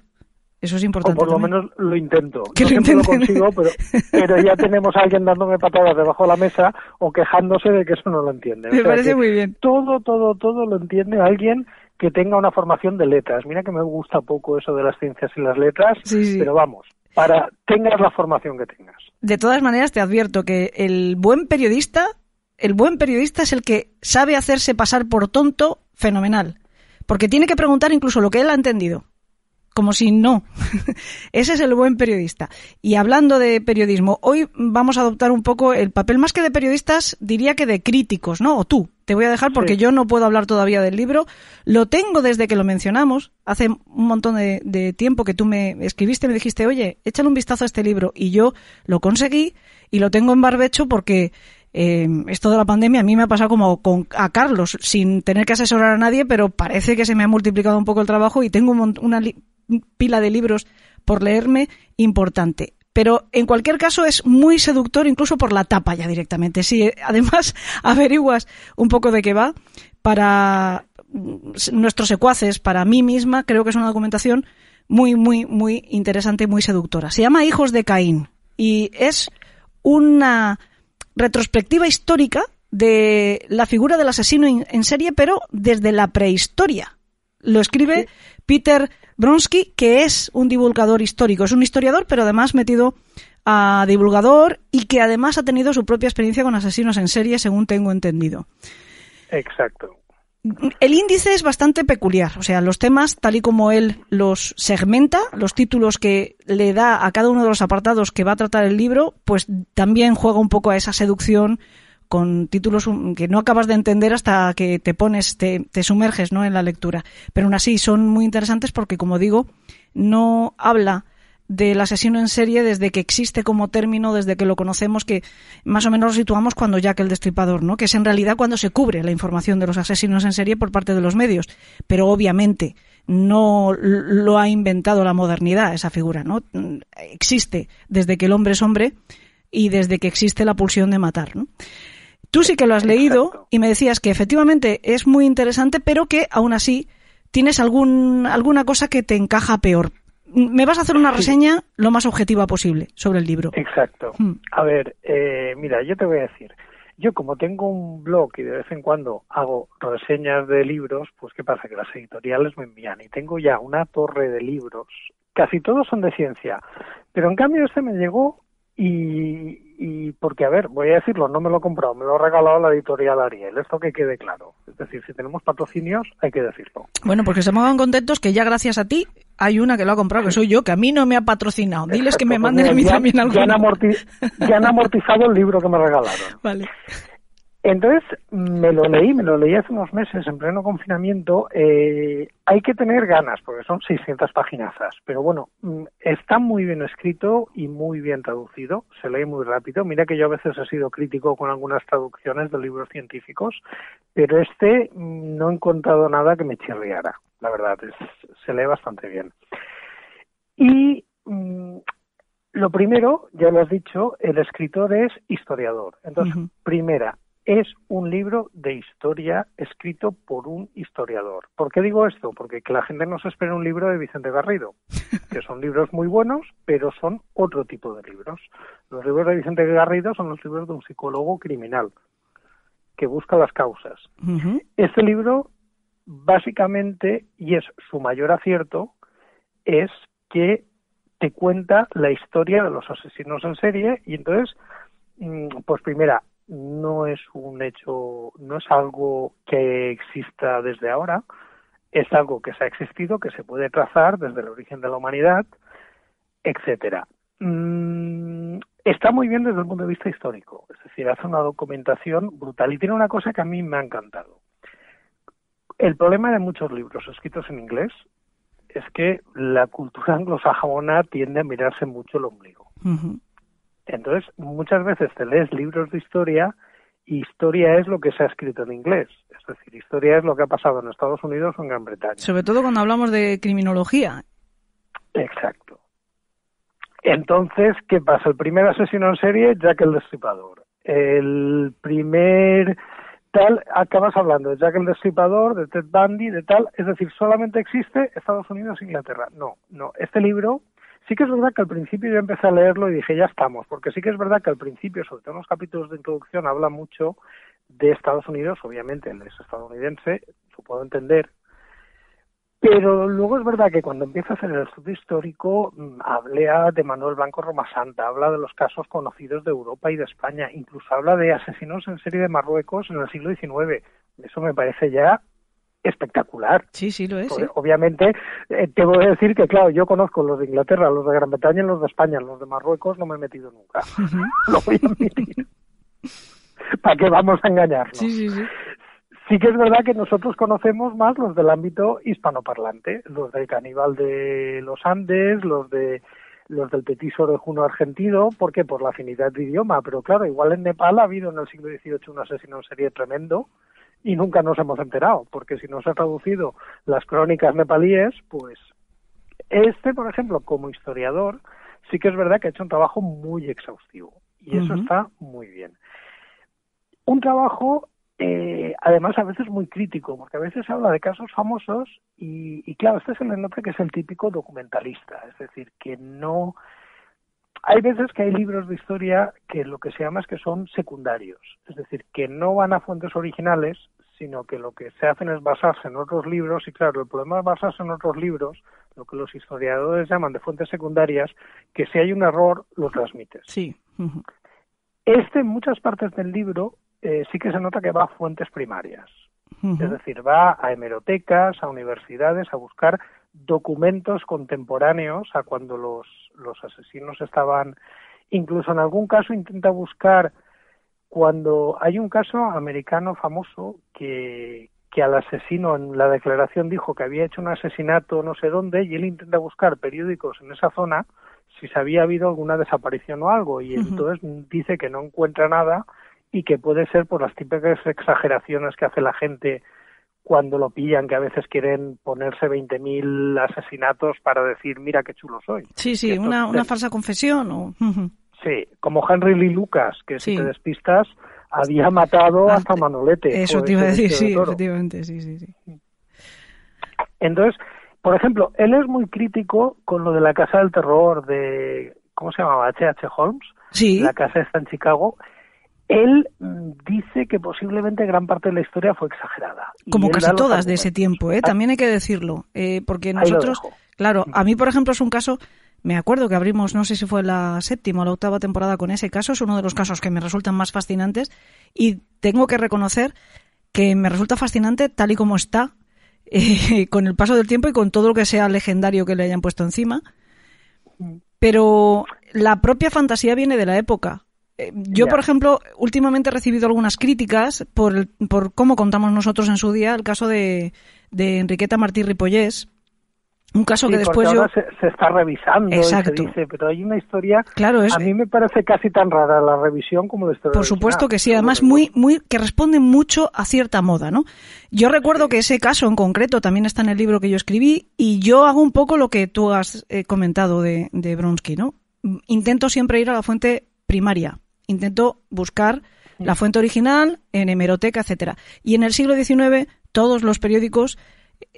[SPEAKER 1] Eso es importante.
[SPEAKER 6] O por lo menos lo intento. no siempre lo consigo, pero, pero ya tenemos a alguien dándome patadas debajo de la mesa o quejándose de que eso no lo entiende.
[SPEAKER 1] Me parece muy bien.
[SPEAKER 6] Todo, todo, todo lo entiende alguien que tenga una formación de letras. Mira que me gusta poco eso de las ciencias y las letras, pero vamos, para tengas la formación que tengas.
[SPEAKER 1] De todas maneras, te advierto que el buen periodista, el buen periodista es el que sabe hacerse pasar por tonto fenomenal. Porque tiene que preguntar incluso lo que él ha entendido como si no. Ese es el buen periodista. Y hablando de periodismo, hoy vamos a adoptar un poco el papel más que de periodistas, diría que de críticos, ¿no? O tú. Te voy a dejar porque yo no puedo hablar todavía del libro. Lo tengo desde que lo mencionamos, hace un montón de, tiempo que tú me escribiste y me dijiste, oye, échale un vistazo a este libro. Y yo lo conseguí y lo tengo en barbecho porque eh, esto de la pandemia a mí me ha pasado como con, a Carlos, sin tener que asesorar a nadie, pero parece que se me ha multiplicado un poco el trabajo y tengo una pila de libros por leerme importante. Pero en cualquier caso es muy seductor incluso por la tapa ya directamente. Si además averiguas un poco de qué va, para nuestros secuaces, para mí misma, creo que es una documentación muy, muy, muy interesante y muy seductora. Se llama Hijos de Caín y es una retrospectiva histórica de la figura del asesino en serie, pero desde la prehistoria. Lo escribe Peter Bronsky, que es un divulgador histórico. Es un historiador, pero además metido a divulgador y que además ha tenido su propia experiencia con asesinos en serie, según tengo entendido.
[SPEAKER 6] Exacto.
[SPEAKER 1] El índice es bastante peculiar, o sea, los temas, tal y como él los segmenta, los títulos que le da a cada uno de los apartados que va a tratar el libro, pues también juega un poco a esa seducción con títulos que no acabas de entender hasta que te pones, te, sumerges ¿no? en la lectura. Pero aún así son muy interesantes porque, como digo, no habla del asesino en serie desde que existe como término, desde que lo conocemos, que más o menos lo situamos cuando Jack el Destripador, ¿no? Que es en realidad cuando se cubre la información de los asesinos en serie por parte de los medios. Pero obviamente no lo ha inventado la modernidad esa figura, ¿no? Existe desde que el hombre es hombre y desde que existe la pulsión de matar, ¿no? Tú sí que lo has leído y me decías que efectivamente es muy interesante, pero que aún así tienes algún, alguna cosa que te encaja peor me vas a hacer una reseña lo más objetiva posible sobre el libro.
[SPEAKER 6] Exacto. Hmm. A ver, eh, mira, yo te voy a decir, yo como tengo un blog y de vez en cuando hago reseñas de libros, pues qué pasa, que las editoriales me envían y tengo ya una torre de libros, casi todos son de ciencia, pero en cambio este me llegó y, y porque, a ver, voy a decirlo, no me lo he comprado, me lo ha regalado la editorial Ariel, esto que quede claro. Es decir, si tenemos patrocinios, hay que decirlo.
[SPEAKER 1] Bueno, porque se pongan contentos que ya gracias a ti hay una que lo ha comprado, que soy yo, que a mí no me ha patrocinado. Diles que me pues manden a mí también algo.
[SPEAKER 6] Ya ya han amortizado el libro que me regalaron.
[SPEAKER 1] Vale.
[SPEAKER 6] Entonces me lo leí, me lo leí hace unos meses en pleno confinamiento. Eh, hay que tener ganas porque son 600 páginas, pero bueno, mm, está muy bien escrito y muy bien traducido. Se lee muy rápido. Mira que yo a veces he sido crítico con algunas traducciones de libros científicos, pero este mm, no he encontrado nada que me chirriara. La verdad, se lee bastante bien. Y mm, lo primero, ya lo has dicho, el escritor es historiador. Entonces, primera, es un libro de historia escrito por un historiador. ¿Por qué digo esto? Porque que la gente no se espera un libro de Vicente Garrido, que son libros muy buenos, pero son otro tipo de libros. Los libros de Vicente Garrido son los libros de un psicólogo criminal que busca las causas. Este libro, básicamente, y es su mayor acierto, es que te cuenta la historia de los asesinos en serie y entonces, mm, pues primera, no es un hecho, no es algo que exista desde ahora, es algo que se ha existido, que se puede trazar desde el origen de la humanidad, etcétera. Mm, está muy bien desde el punto de vista histórico, es decir, hace una documentación brutal y tiene una cosa que a mí me ha encantado. El problema de muchos libros escritos en inglés es que la cultura anglosajona tiende a mirarse mucho el ombligo. Entonces, muchas veces te lees libros de historia y historia es lo que se ha escrito en inglés. Es decir, historia es lo que ha pasado en Estados Unidos o en Gran Bretaña.
[SPEAKER 1] Sobre todo cuando hablamos de criminología.
[SPEAKER 6] Exacto. Entonces, ¿qué pasa? El primer asesino en serie, Jack el Destripador. El primer tal, acabas hablando de Jack el Destripador, de Ted Bundy, de tal, es decir, solamente existe Estados Unidos e Inglaterra. No, no. Este libro Sí que es verdad que al principio yo empecé a leerlo y dije, ya estamos, porque sí que es verdad que al principio, sobre todo en los capítulos de introducción, habla mucho de Estados Unidos, obviamente él es estadounidense, lo puedo entender, pero luego es verdad que cuando empieza a hacer el estudio histórico, mm, habla de Manuel Blanco Romasanta, habla de los casos conocidos de Europa y de España, incluso habla de asesinos en serie de Marruecos en el siglo XIX. Eso me parece ya espectacular.
[SPEAKER 1] Sí, sí, lo es.
[SPEAKER 6] Porque, Obviamente, eh, te voy a decir que, claro, yo conozco los de Inglaterra, los de Gran Bretaña y los de España. Los de Marruecos no me he metido nunca. lo voy a admitir. ¿Para qué vamos a engañarnos?
[SPEAKER 1] Sí, sí, sí.
[SPEAKER 6] Sí que es verdad que nosotros conocemos más los del ámbito hispanoparlante, los del caníbal de los Andes, los de los del petiso orejuno argentino, ¿por qué? Por la afinidad de idioma, pero claro, igual en Nepal ha habido en el siglo XVIII un asesino en serie tremendo y nunca nos hemos enterado, porque si no se han traducido las crónicas nepalíes, pues este, por ejemplo, como historiador, sí que es verdad que ha hecho un trabajo muy exhaustivo y eso está muy bien. Un trabajo eh, además a veces muy crítico, porque a veces habla de casos famosos y, y claro, este se le nota que es el típico documentalista, es decir, que no... Hay veces que hay libros de historia que lo que se llama es que son secundarios, es decir, que no van a fuentes originales, sino que lo que se hacen es basarse en otros libros y claro, el problema es basarse en otros libros, lo que los historiadores llaman de fuentes secundarias, que si hay un error lo transmites.
[SPEAKER 1] Sí.
[SPEAKER 6] Este en muchas partes del libro eh, sí que se nota que va a fuentes primarias. Es decir, va a hemerotecas, a universidades, a buscar documentos contemporáneos a cuando los, los asesinos estaban. Incluso en algún caso intenta buscar cuando hay un caso americano famoso que, que al asesino en la declaración dijo que había hecho un asesinato no sé dónde y él intenta buscar periódicos en esa zona si se había habido alguna desaparición o algo y entonces dice que no encuentra nada y que puede ser por las típicas exageraciones que hace la gente cuando lo pillan, que a veces quieren ponerse 20.000 asesinatos para decir, mira qué chulo soy.
[SPEAKER 1] Sí, sí,
[SPEAKER 6] Entonces,
[SPEAKER 1] una, una falsa confesión. O...
[SPEAKER 6] Sí, como Henry Lee Lucas, que
[SPEAKER 1] Sí.
[SPEAKER 6] si te despistas, había matado
[SPEAKER 1] Ah,
[SPEAKER 6] hasta Manolete.
[SPEAKER 1] Eso te iba a decir,
[SPEAKER 6] de
[SPEAKER 1] sí, efectivamente, sí, sí, sí.
[SPEAKER 6] Entonces, por ejemplo, él es muy crítico con lo de la Casa del Terror de, ¿cómo se llamaba? H.H. Holmes.
[SPEAKER 1] Sí,
[SPEAKER 6] La casa está en Chicago. Él mm, dice que posiblemente gran parte de la historia fue exagerada.
[SPEAKER 1] Como casi todas de ese tiempo, ¿eh? también hay que decirlo, eh, porque nosotros, claro, a mí por ejemplo es un caso, me acuerdo que abrimos, no sé si fue la séptima o la octava temporada con ese caso, es uno de los casos que me resultan más fascinantes y tengo que reconocer que me resulta fascinante tal y como está, eh, con el paso del tiempo y con todo lo que sea legendario que le hayan puesto encima. Pero la propia fantasía viene de la época. Eh, Yo, por ejemplo, últimamente he recibido algunas críticas por, el- por cómo contamos nosotros en su día el caso de, de Enriqueta Martí Ripollés. Un caso
[SPEAKER 6] Sí,
[SPEAKER 1] que después
[SPEAKER 6] porque
[SPEAKER 1] yo.
[SPEAKER 6] ahora se, se está revisando
[SPEAKER 1] Exacto.
[SPEAKER 6] y se dice, pero hay una historia.
[SPEAKER 1] Claro, es-
[SPEAKER 6] A mí me parece casi tan rara la revisión como la historia.
[SPEAKER 1] Por supuesto
[SPEAKER 6] original.
[SPEAKER 1] que sí, además muy, muy, que responde mucho a cierta moda, ¿no? Yo recuerdo que ese caso en concreto también está en el libro que yo escribí y yo hago un poco lo que tú has eh, comentado de, de Bronsky, ¿no? Intento siempre ir a la fuente primaria, intento buscar la fuente original en hemeroteca, etcétera. Y en el siglo XIX todos los periódicos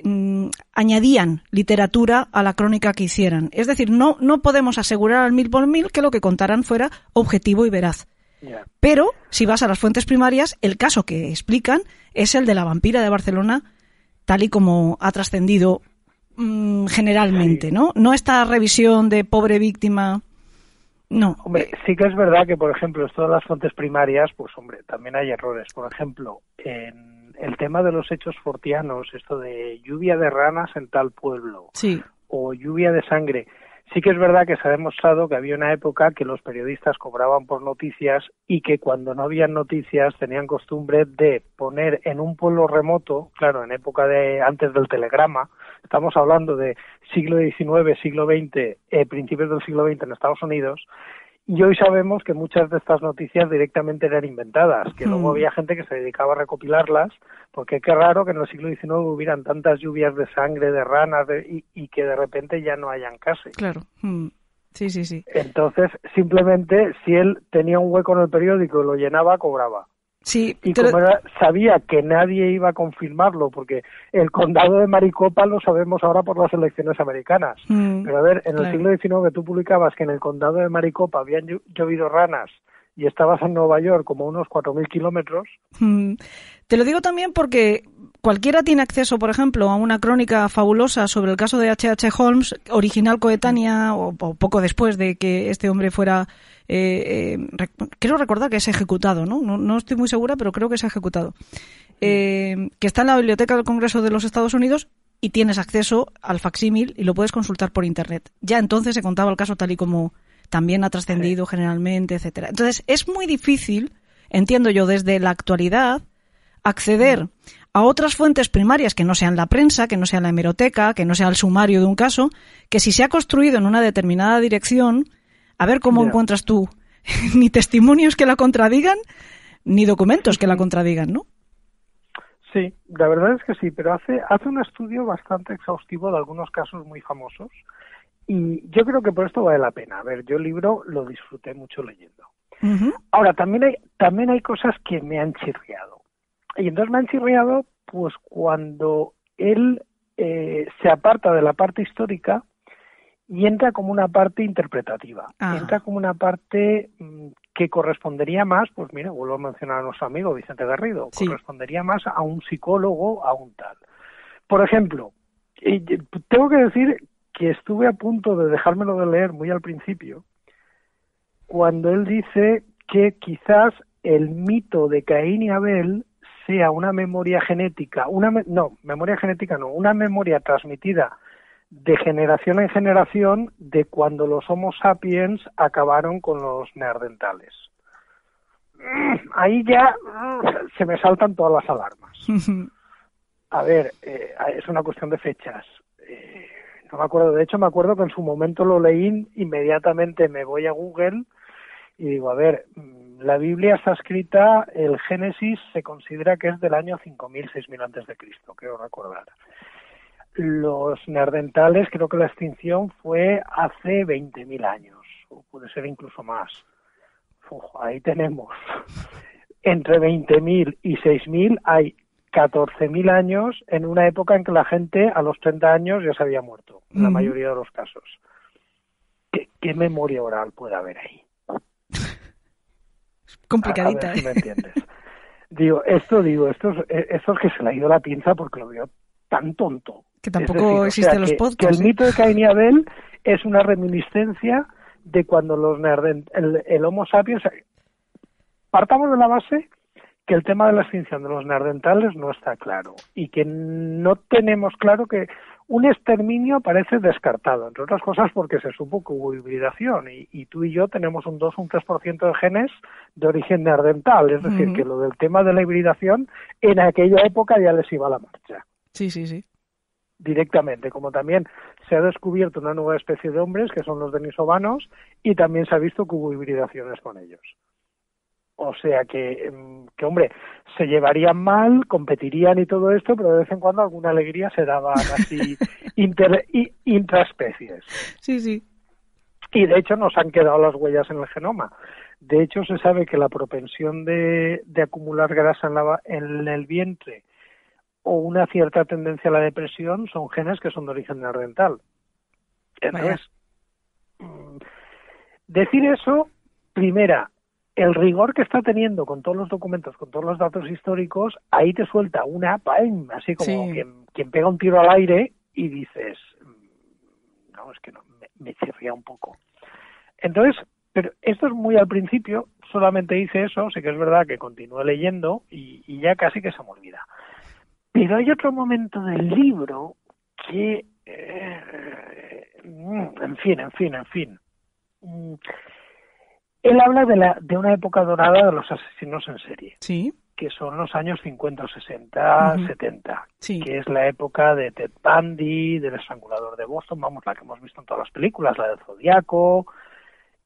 [SPEAKER 1] mm, añadían literatura a la crónica que hicieran. Es decir, no, no podemos asegurar al mil por mil que lo que contaran fuera objetivo y veraz. Pero, si vas a las fuentes primarias, el caso que explican es el de la vampira de Barcelona, tal y como ha trascendido mm, generalmente. ¿no? No esta revisión de pobre víctima. No.
[SPEAKER 6] Hombre, sí que es verdad que, por ejemplo, esto de las fuentes primarias, pues hombre, también hay errores. Por ejemplo, en el tema de los hechos fortianos, esto de lluvia de ranas en tal pueblo,
[SPEAKER 1] Sí,
[SPEAKER 6] o lluvia de sangre. Sí que es verdad que se ha demostrado que había una época que los periodistas cobraban por noticias y que cuando no habían noticias tenían costumbre de poner en un pueblo remoto, claro, en época de antes del telegrama, estamos hablando de siglo XIX, siglo XX, eh, principios del siglo XX en Estados Unidos, y hoy sabemos que muchas de estas noticias directamente eran inventadas, que luego
[SPEAKER 1] Hmm.
[SPEAKER 6] había gente que se dedicaba a recopilarlas, porque qué raro que en el siglo XIX hubieran tantas lluvias de sangre, de ranas, de- y, y que de repente ya no hayan casi.
[SPEAKER 1] claro. Mm. Sí, sí, sí.
[SPEAKER 6] Entonces, simplemente, si él tenía un hueco en el periódico y lo llenaba, cobraba.
[SPEAKER 1] Sí,
[SPEAKER 6] Y como era- sabía que nadie iba a confirmarlo, porque el condado de Maricopa lo sabemos ahora por las elecciones americanas.
[SPEAKER 1] Mm,
[SPEAKER 6] Pero a ver, en el siglo XIX tú publicabas que en el condado de Maricopa habían llo- llovido ranas y estabas en Nueva York como unos 4.000 kilómetros.
[SPEAKER 1] Mm. Te lo digo también porque cualquiera tiene acceso, por ejemplo, a una crónica fabulosa sobre el caso de H.H. Holmes, original coetánea o, o poco después de que este hombre fuera. Eh, eh, rec- quiero recordar que es ejecutado, ¿no? ¿no? No estoy muy segura, pero creo que es ejecutado. eh, que está en la Biblioteca del Congreso de los Estados Unidos y tienes acceso al facsímil y lo puedes consultar por Internet. Ya entonces se contaba el caso tal y como también ha trascendido generalmente, etcétera. Entonces, es muy difícil, entiendo yo, desde la actualidad, acceder a otras fuentes primarias que no sean la prensa, que no sea la hemeroteca, que no sea el sumario de un caso, que si se ha construido en una determinada dirección, a ver cómo encuentras tú ni testimonios que la contradigan, ni documentos que la contradigan, ¿no?
[SPEAKER 6] Sí, la verdad es que sí, pero hace, hace un estudio bastante exhaustivo de algunos casos muy famosos y yo creo que por esto vale la pena. A ver, yo el libro lo disfruté mucho leyendo. Ahora, también hay, también hay cosas que me han chirriado. Y entonces me han chirriado pues cuando él eh, se aparta de la parte histórica y entra como una parte interpretativa, entra como una parte mm, que correspondería más, pues mira, vuelvo a mencionar a nuestro amigo Vicente Garrido, correspondería más a un psicólogo, a un tal. Por ejemplo, tengo que decir que estuve a punto de dejármelo de leer muy al principio, cuando él dice que quizás el mito de Caín y Abel sea una memoria genética, una no, memoria genética no, una memoria transmitida de generación en generación de cuando los Homo sapiens acabaron con los neandertales. Ahí ya se me saltan todas las alarmas. A ver, eh, es una cuestión de fechas. Eh, no me acuerdo, de hecho me acuerdo que en su momento lo leí, inmediatamente me voy a Google y digo, a ver, mm, la Biblia está escrita, el Génesis se considera que es del año 5000, 6000 antes de Cristo, creo recordar los neandertales, creo que la extinción fue hace 20.000 años, o puede ser incluso más. ahí tenemos. Entre 20.000 y 6.000 hay 14.000 años en una época en que la gente a los 30 años ya se había muerto, en la mayoría de los casos. ¿Qué, memoria oral puede haber ahí?
[SPEAKER 1] Complicadita.
[SPEAKER 6] ¿eh? me entiendes. digo, esto digo, esto es, esto es que se le ha ido la pinza porque lo veo tan tonto.
[SPEAKER 1] Que tampoco existen los podcasts.
[SPEAKER 6] Que el ¿eh? mito de Cain y Abel es una reminiscencia de cuando los el, el, Homo sapiens. Partamos de la base que el tema de la extinción de los neandertales no está claro y que no tenemos claro que un exterminio parece descartado, entre otras cosas porque se supo que hubo hibridación y, tú y yo tenemos un 2 o un 3% de genes de origen neandertal, es decir, que lo del tema de la hibridación en aquella época ya les iba a la marcha.
[SPEAKER 1] Sí, sí, sí
[SPEAKER 6] directamente, como también se ha descubierto una nueva especie de hombres que son los denisovanos y también se ha visto que hubo hibridaciones con ellos. O sea que, em, que, hombre, se llevarían mal, competirían y todo esto, pero de vez en cuando alguna alegría se daban así inter, intraespecies.
[SPEAKER 1] Sí, sí.
[SPEAKER 6] Y de hecho nos han quedado las huellas en el genoma. De hecho se sabe que la propensión de, de acumular grasa en, la, en el vientre o una cierta tendencia a la depresión son genes que son de origen neandertal. Entonces, mm, decir eso, primera, el rigor que está teniendo con todos los documentos, con todos los datos históricos, ahí te suelta una, ¡pam! así como quien, pega un tiro al aire y dices, mm, no, es que no, me, me un poco. Entonces, pero esto es muy al principio, solamente hice eso, sé que es verdad que continúe leyendo y, y ya casi que se me olvida. Pero hay otro momento del libro que, eh, en fin, en fin, en fin. Mm, él habla de, la, de una época dorada de los asesinos en serie.
[SPEAKER 1] Sí.
[SPEAKER 6] Que son los años 50, 60, 70. Que es la época de Ted Bundy, del estrangulador de Boston, vamos, la que hemos visto en todas las películas, la del Zodiaco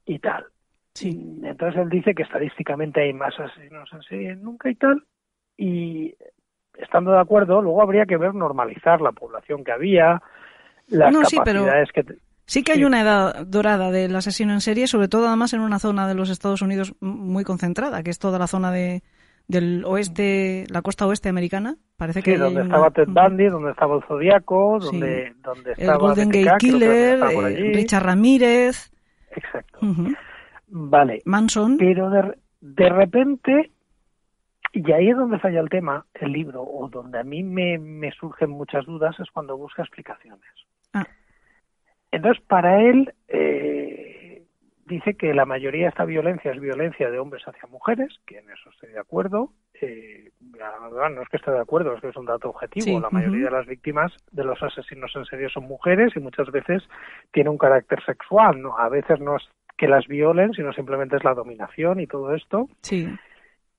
[SPEAKER 6] y tal.
[SPEAKER 1] Sí.
[SPEAKER 6] Entonces él dice que estadísticamente hay más asesinos en serie nunca y tal. Y estando de acuerdo, luego habría que ver normalizar la población que había, las capacidades que...
[SPEAKER 1] Sí que hay una edad dorada del asesino en serie, sobre todo además en una zona de los Estados Unidos muy concentrada, que es toda la zona de, del oeste, la costa oeste americana. Parece que
[SPEAKER 6] donde estaba Ted Bundy, donde estaba el Zodíaco, donde, donde estaba
[SPEAKER 1] el Golden Gate Killer, eh, Richard Ramírez.
[SPEAKER 6] Exacto. Vale.
[SPEAKER 1] Manson.
[SPEAKER 6] Pero de, de repente y ahí es donde falla el tema, el libro, o donde a mí me, me surgen muchas dudas, es cuando busca explicaciones.
[SPEAKER 1] Ah.
[SPEAKER 6] Entonces, para él, eh, dice que la mayoría de esta violencia es violencia de hombres hacia mujeres, que en eso estoy de acuerdo. Eh, no es que esté de acuerdo, es que es un dato objetivo. la mayoría de las víctimas de los asesinos en serie son mujeres y muchas veces tiene un carácter sexual. ¿no? A veces no es que las violen, sino simplemente es la dominación y todo esto.
[SPEAKER 1] Sí.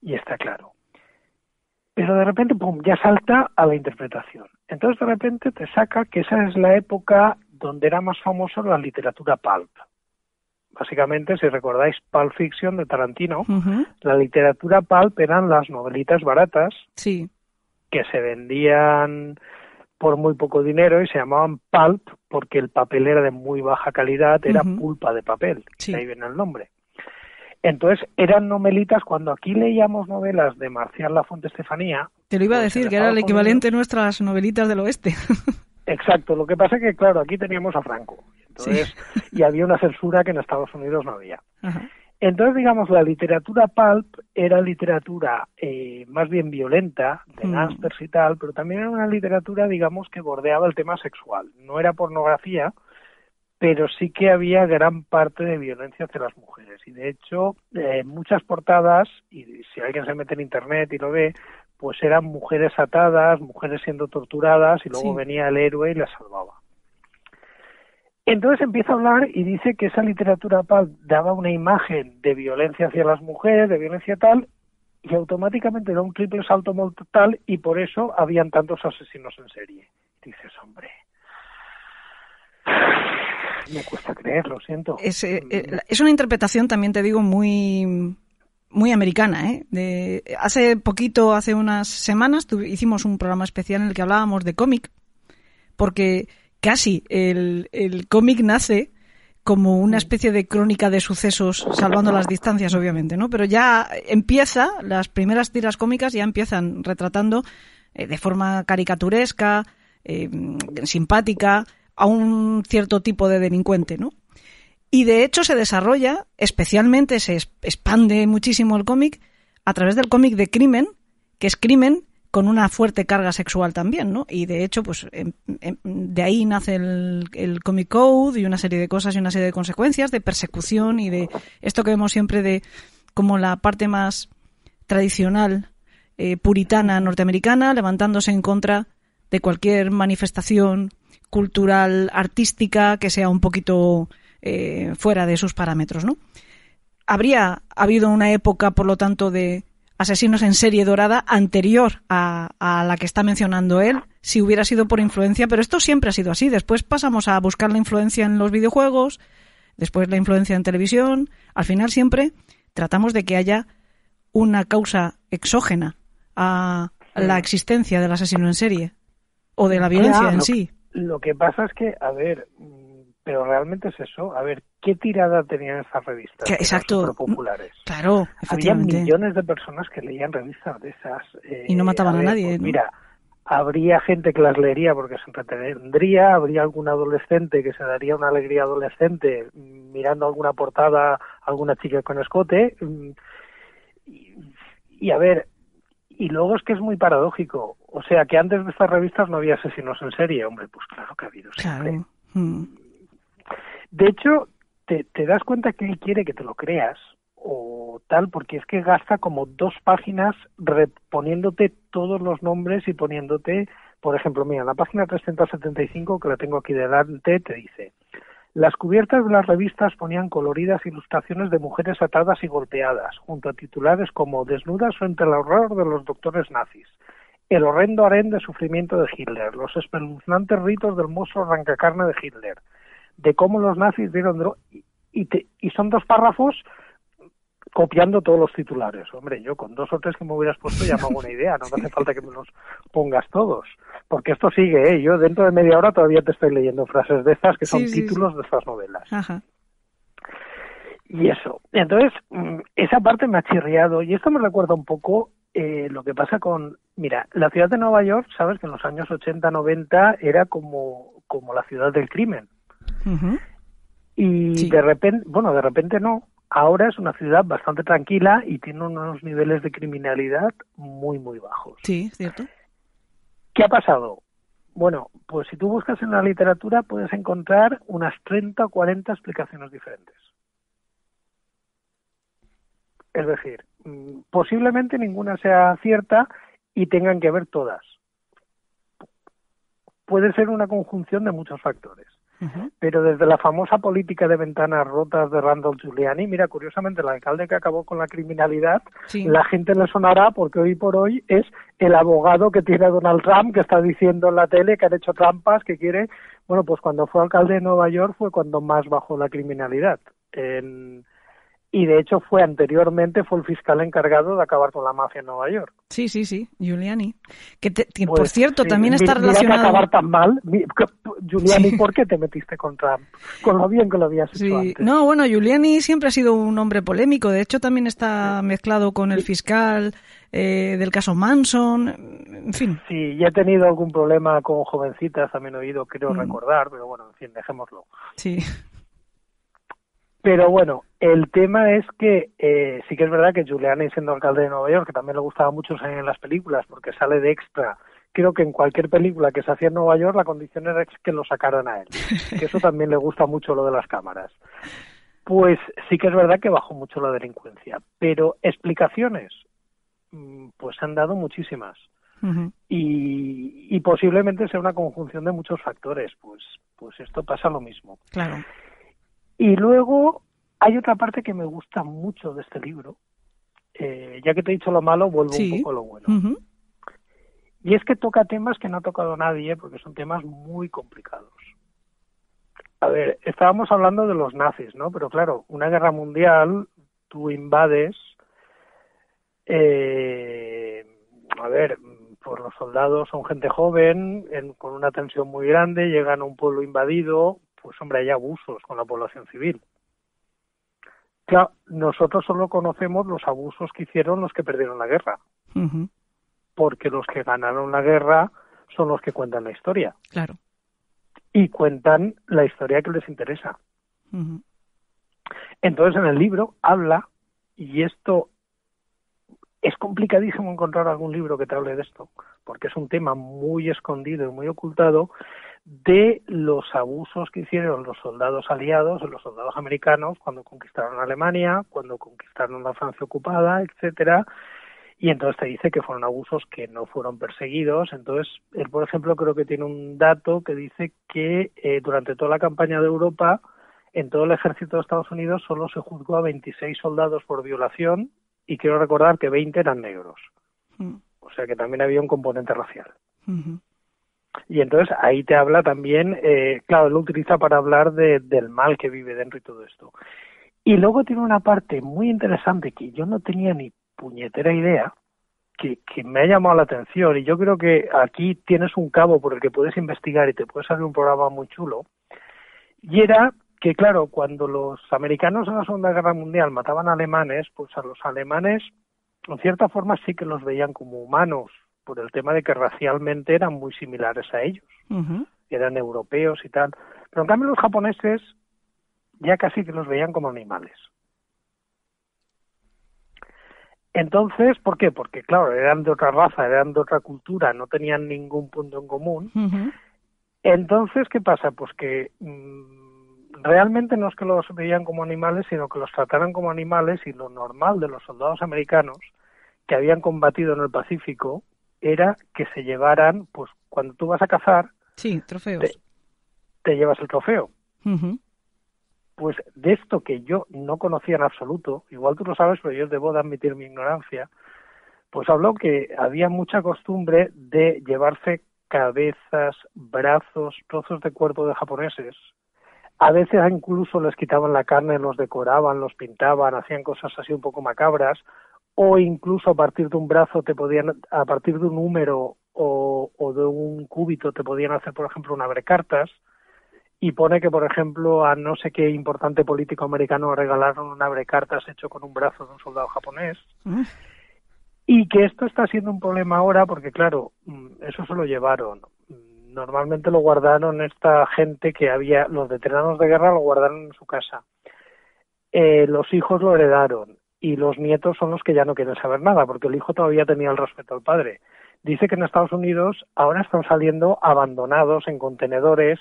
[SPEAKER 6] Y está claro. Pero de repente, pum, ya salta a la interpretación. Entonces de repente te saca que esa es la época donde era más famoso la literatura pulp. Básicamente, si recordáis Pulp Fiction de Tarantino, la literatura pulp eran las novelitas baratas
[SPEAKER 1] sí.
[SPEAKER 6] que se vendían por muy poco dinero y se llamaban pulp porque el papel era de muy baja calidad, era pulpa de papel, ahí viene el nombre. Entonces eran novelitas, cuando aquí leíamos novelas de Marcial La Fuente Estefanía...
[SPEAKER 1] Te lo iba a pues decir, que era el equivalente a nuestras novelitas del oeste.
[SPEAKER 6] Exacto, lo que pasa es que, claro, aquí teníamos a Franco, entonces, y había una censura que en Estados Unidos no había. Entonces, digamos, la literatura pulp era literatura eh, más bien violenta, de mm. y tal, pero también era una literatura, digamos, que bordeaba el tema sexual. No era pornografía, pero sí que había gran parte de violencia hacia las mujeres. Y de hecho, eh, muchas portadas, y si alguien se mete en internet y lo ve, pues eran mujeres atadas, mujeres siendo torturadas, y luego venía el héroe y las salvaba. Entonces empieza a hablar y dice que esa literatura paz daba una imagen de violencia hacia las mujeres, de violencia tal, y automáticamente da un triple salto mortal y por eso habían tantos asesinos en serie. Dices, hombre, me cuesta creer, lo siento.
[SPEAKER 1] Es, eh, eh, es una interpretación, también te digo, muy muy americana. ¿eh? De, hace poquito, hace unas semanas, hicimos un programa especial en el que hablábamos de cómic, porque casi el, el cómic nace como una especie de crónica de sucesos, salvando las distancias, obviamente, ¿no? Pero ya empieza, las primeras tiras cómicas ya empiezan retratando eh, de forma caricaturesca, eh, simpática, a un cierto tipo de delincuente, ¿no? Y de hecho se desarrolla, especialmente se expande muchísimo el cómic a través del cómic de crimen, que es crimen con una fuerte carga sexual también, ¿no? Y de hecho, pues em, em, de ahí nace el, el Comic Code y una serie de cosas y una serie de consecuencias de persecución y de esto que vemos siempre de como la parte más tradicional eh, puritana norteamericana levantándose en contra de cualquier manifestación cultural, artística que sea un poquito eh, fuera de sus parámetros, ¿no? Habría habido una época, por lo tanto, de asesinos en serie dorada anterior a, la que está mencionando él, si hubiera sido por influencia, pero esto siempre ha sido así. Después pasamos a buscar la influencia en los videojuegos, después la influencia en televisión. Al final siempre tratamos de que haya una causa exógena a la existencia del asesino en serie o de la violencia en sí.
[SPEAKER 6] Lo que pasa es que, a ver, pero realmente es eso. A ver, ¿qué tirada tenían estas revistas?
[SPEAKER 1] exacto.
[SPEAKER 6] populares.
[SPEAKER 1] Claro,
[SPEAKER 6] efectivamente. Había millones de personas que leían revistas de esas.
[SPEAKER 1] y no mataban a, nadie.
[SPEAKER 6] Pues mira, habría gente que las leería porque se entretendría, habría algún adolescente que se daría una alegría adolescente mirando alguna portada, alguna chica con escote. Y, a ver, y luego es que es muy paradójico. O sea, que antes de estas revistas no había asesinos en serie. Hombre, pues claro que ha habido siempre. Claro. Mm. De hecho, te, das cuenta que él quiere que te lo creas o tal, porque es que gasta como dos páginas reponiéndote todos los nombres y poniéndote, por ejemplo, mira, la página 375, que la tengo aquí delante, te dice, las cubiertas de las revistas ponían coloridas ilustraciones de mujeres atadas y golpeadas, junto a titulares como Desnudas frente al horror de los doctores nazis, el horrendo harén de sufrimiento de Hitler, los espeluznantes ritos del monstruo arrancacarne de Hitler, de cómo los nazis dieron. Y, y son dos párrafos copiando todos los titulares. Hombre, yo con dos o tres que me hubieras puesto ya me hago una idea, no hace falta que me los pongas todos. Porque esto sigue, ¿eh? Yo dentro de media hora todavía te estoy leyendo frases de estas que son títulos de estas novelas. Y eso. Entonces, mm, esa parte me ha chirriado. Y esto me recuerda un poco eh, lo que pasa con... Mira, la ciudad de Nueva York, sabes que en los años 80, 90 era como, como la ciudad del crimen. Y de repente, bueno, de repente no. Ahora es una ciudad bastante tranquila y tiene unos niveles de criminalidad muy, muy bajos.
[SPEAKER 1] Sí, cierto.
[SPEAKER 6] ¿Qué ha pasado? Bueno, pues si tú buscas en la literatura puedes encontrar unas 30 o 40 explicaciones diferentes. Es decir, posiblemente ninguna sea cierta y tengan que ver todas. Puede ser una conjunción de muchos factores. Pero desde la famosa política de ventanas rotas de Randall Giuliani, mira, curiosamente, el alcalde que acabó con la criminalidad, la gente le sonará porque hoy por hoy es el abogado que tiene Donald Trump, que está diciendo en la tele que han hecho trampas, que quiere. Bueno, pues cuando fue alcalde de Nueva York fue cuando más bajó la criminalidad. En, y de hecho fue anteriormente fue el fiscal encargado de acabar con la mafia en Nueva York.
[SPEAKER 1] Sí, sí, sí, Giuliani. Que, por pues cierto, también está relacionado.
[SPEAKER 6] Que acabar tan mal, Giuliani, ¿por qué te metiste con Trump? Con lo bien que lo habías hecho antes.
[SPEAKER 1] No, bueno, Giuliani siempre ha sido un hombre polémico. De hecho, también está mezclado con el fiscal eh, del caso Manson, en fin.
[SPEAKER 6] Sí, ya he tenido algún problema con jovencitas, también he oído, creo mm. recordar, pero bueno, en fin, dejémoslo.
[SPEAKER 1] Sí.
[SPEAKER 6] Pero bueno, el tema es que eh, sí que es verdad que Giuliani, siendo alcalde de Nueva York, que también le gustaba mucho salir en las películas porque sale de extra, creo que en cualquier película que se hacía en Nueva York la condición era que lo sacaran a él. Que eso también le gusta mucho lo de las cámaras. Pues sí que es verdad que bajó mucho la delincuencia, pero explicaciones, mm, pues han dado muchísimas. y, y posiblemente sea una conjunción de muchos factores. Pues, pues esto pasa lo mismo.
[SPEAKER 1] Claro.
[SPEAKER 6] Y luego hay otra parte que me gusta mucho de este libro. Eh, ya que te he dicho lo malo, vuelvo un poco a lo bueno. Y es que toca temas que no ha tocado nadie, porque son temas muy complicados. A ver, estábamos hablando de los nazis, ¿no? Pero claro, una guerra mundial, tú invades, eh, a ver, pues los soldados son gente joven, con una tensión muy grande, llegan a un pueblo invadido, pues hombre, hay abusos con la población civil. Claro, nosotros solo conocemos los abusos que hicieron los que perdieron la guerra. Porque los que ganaron la guerra son los que cuentan la historia.
[SPEAKER 1] Claro.
[SPEAKER 6] Y cuentan la historia que les interesa. Entonces, en el libro habla, y esto es complicadísimo encontrar algún libro que te hable de esto, porque es un tema muy escondido y muy ocultado, de los abusos que hicieron los soldados aliados, los soldados americanos cuando conquistaron Alemania, cuando conquistaron la Francia ocupada, etcétera, y entonces te dice que fueron abusos que no fueron perseguidos. Entonces, él, por ejemplo, creo que tiene un dato que dice que eh, durante toda la campaña de Europa, en todo el ejército de Estados Unidos solo se juzgó a 26 soldados por violación y quiero recordar que 20 eran negros. Mm. O sea que también había un componente racial. Y entonces ahí te habla también, eh, claro, lo utiliza para hablar de, del mal que vive dentro y todo esto. Y luego tiene una parte muy interesante que yo no tenía ni puñetera idea, que, que me ha llamado la atención y yo creo que aquí tienes un cabo por el que puedes investigar y te puede salir un programa muy chulo. Y era que, claro, cuando los americanos en la Segunda Guerra Mundial mataban alemanes, pues a los alemanes, en cierta forma, sí que los veían como humanos, por el tema de que racialmente eran muy similares a ellos, eran europeos y tal. Pero en cambio los japoneses ya casi que los veían como animales. Entonces, ¿por qué? Porque, claro, eran de otra raza, eran de otra cultura, no tenían ningún punto en común. Entonces, ¿qué pasa? Pues que mm, realmente no es que los veían como animales, sino que los trataran como animales y lo normal de los soldados americanos que habían combatido en el Pacífico era que se llevaran, pues cuando tú vas a cazar,
[SPEAKER 1] sí, trofeos.
[SPEAKER 6] Te, llevas el trofeo. Pues de esto que yo no conocía en absoluto, igual tú lo sabes, pero yo debo de admitir mi ignorancia, pues habló que había mucha costumbre de llevarse cabezas, brazos, trozos de cuerpo de japoneses. A veces incluso les quitaban la carne, los decoraban, los pintaban, hacían cosas así un poco macabras, o incluso a partir de un brazo te podían, a partir de un número o, de un cúbito te podían hacer, por ejemplo, un abrecartas y pone que, por ejemplo, a no sé qué importante político americano regalaron un abrecartas hecho con un brazo de un soldado japonés. Mm. Y que esto está siendo un problema ahora porque, claro, mm, eso se lo llevaron. Normalmente lo guardaron esta gente que había, los veteranos de guerra lo guardaron en su casa. Eh, los hijos lo heredaron y los nietos son los que ya no quieren saber nada, porque el hijo todavía tenía el respeto al padre. Dice que en Estados Unidos ahora están saliendo abandonados en contenedores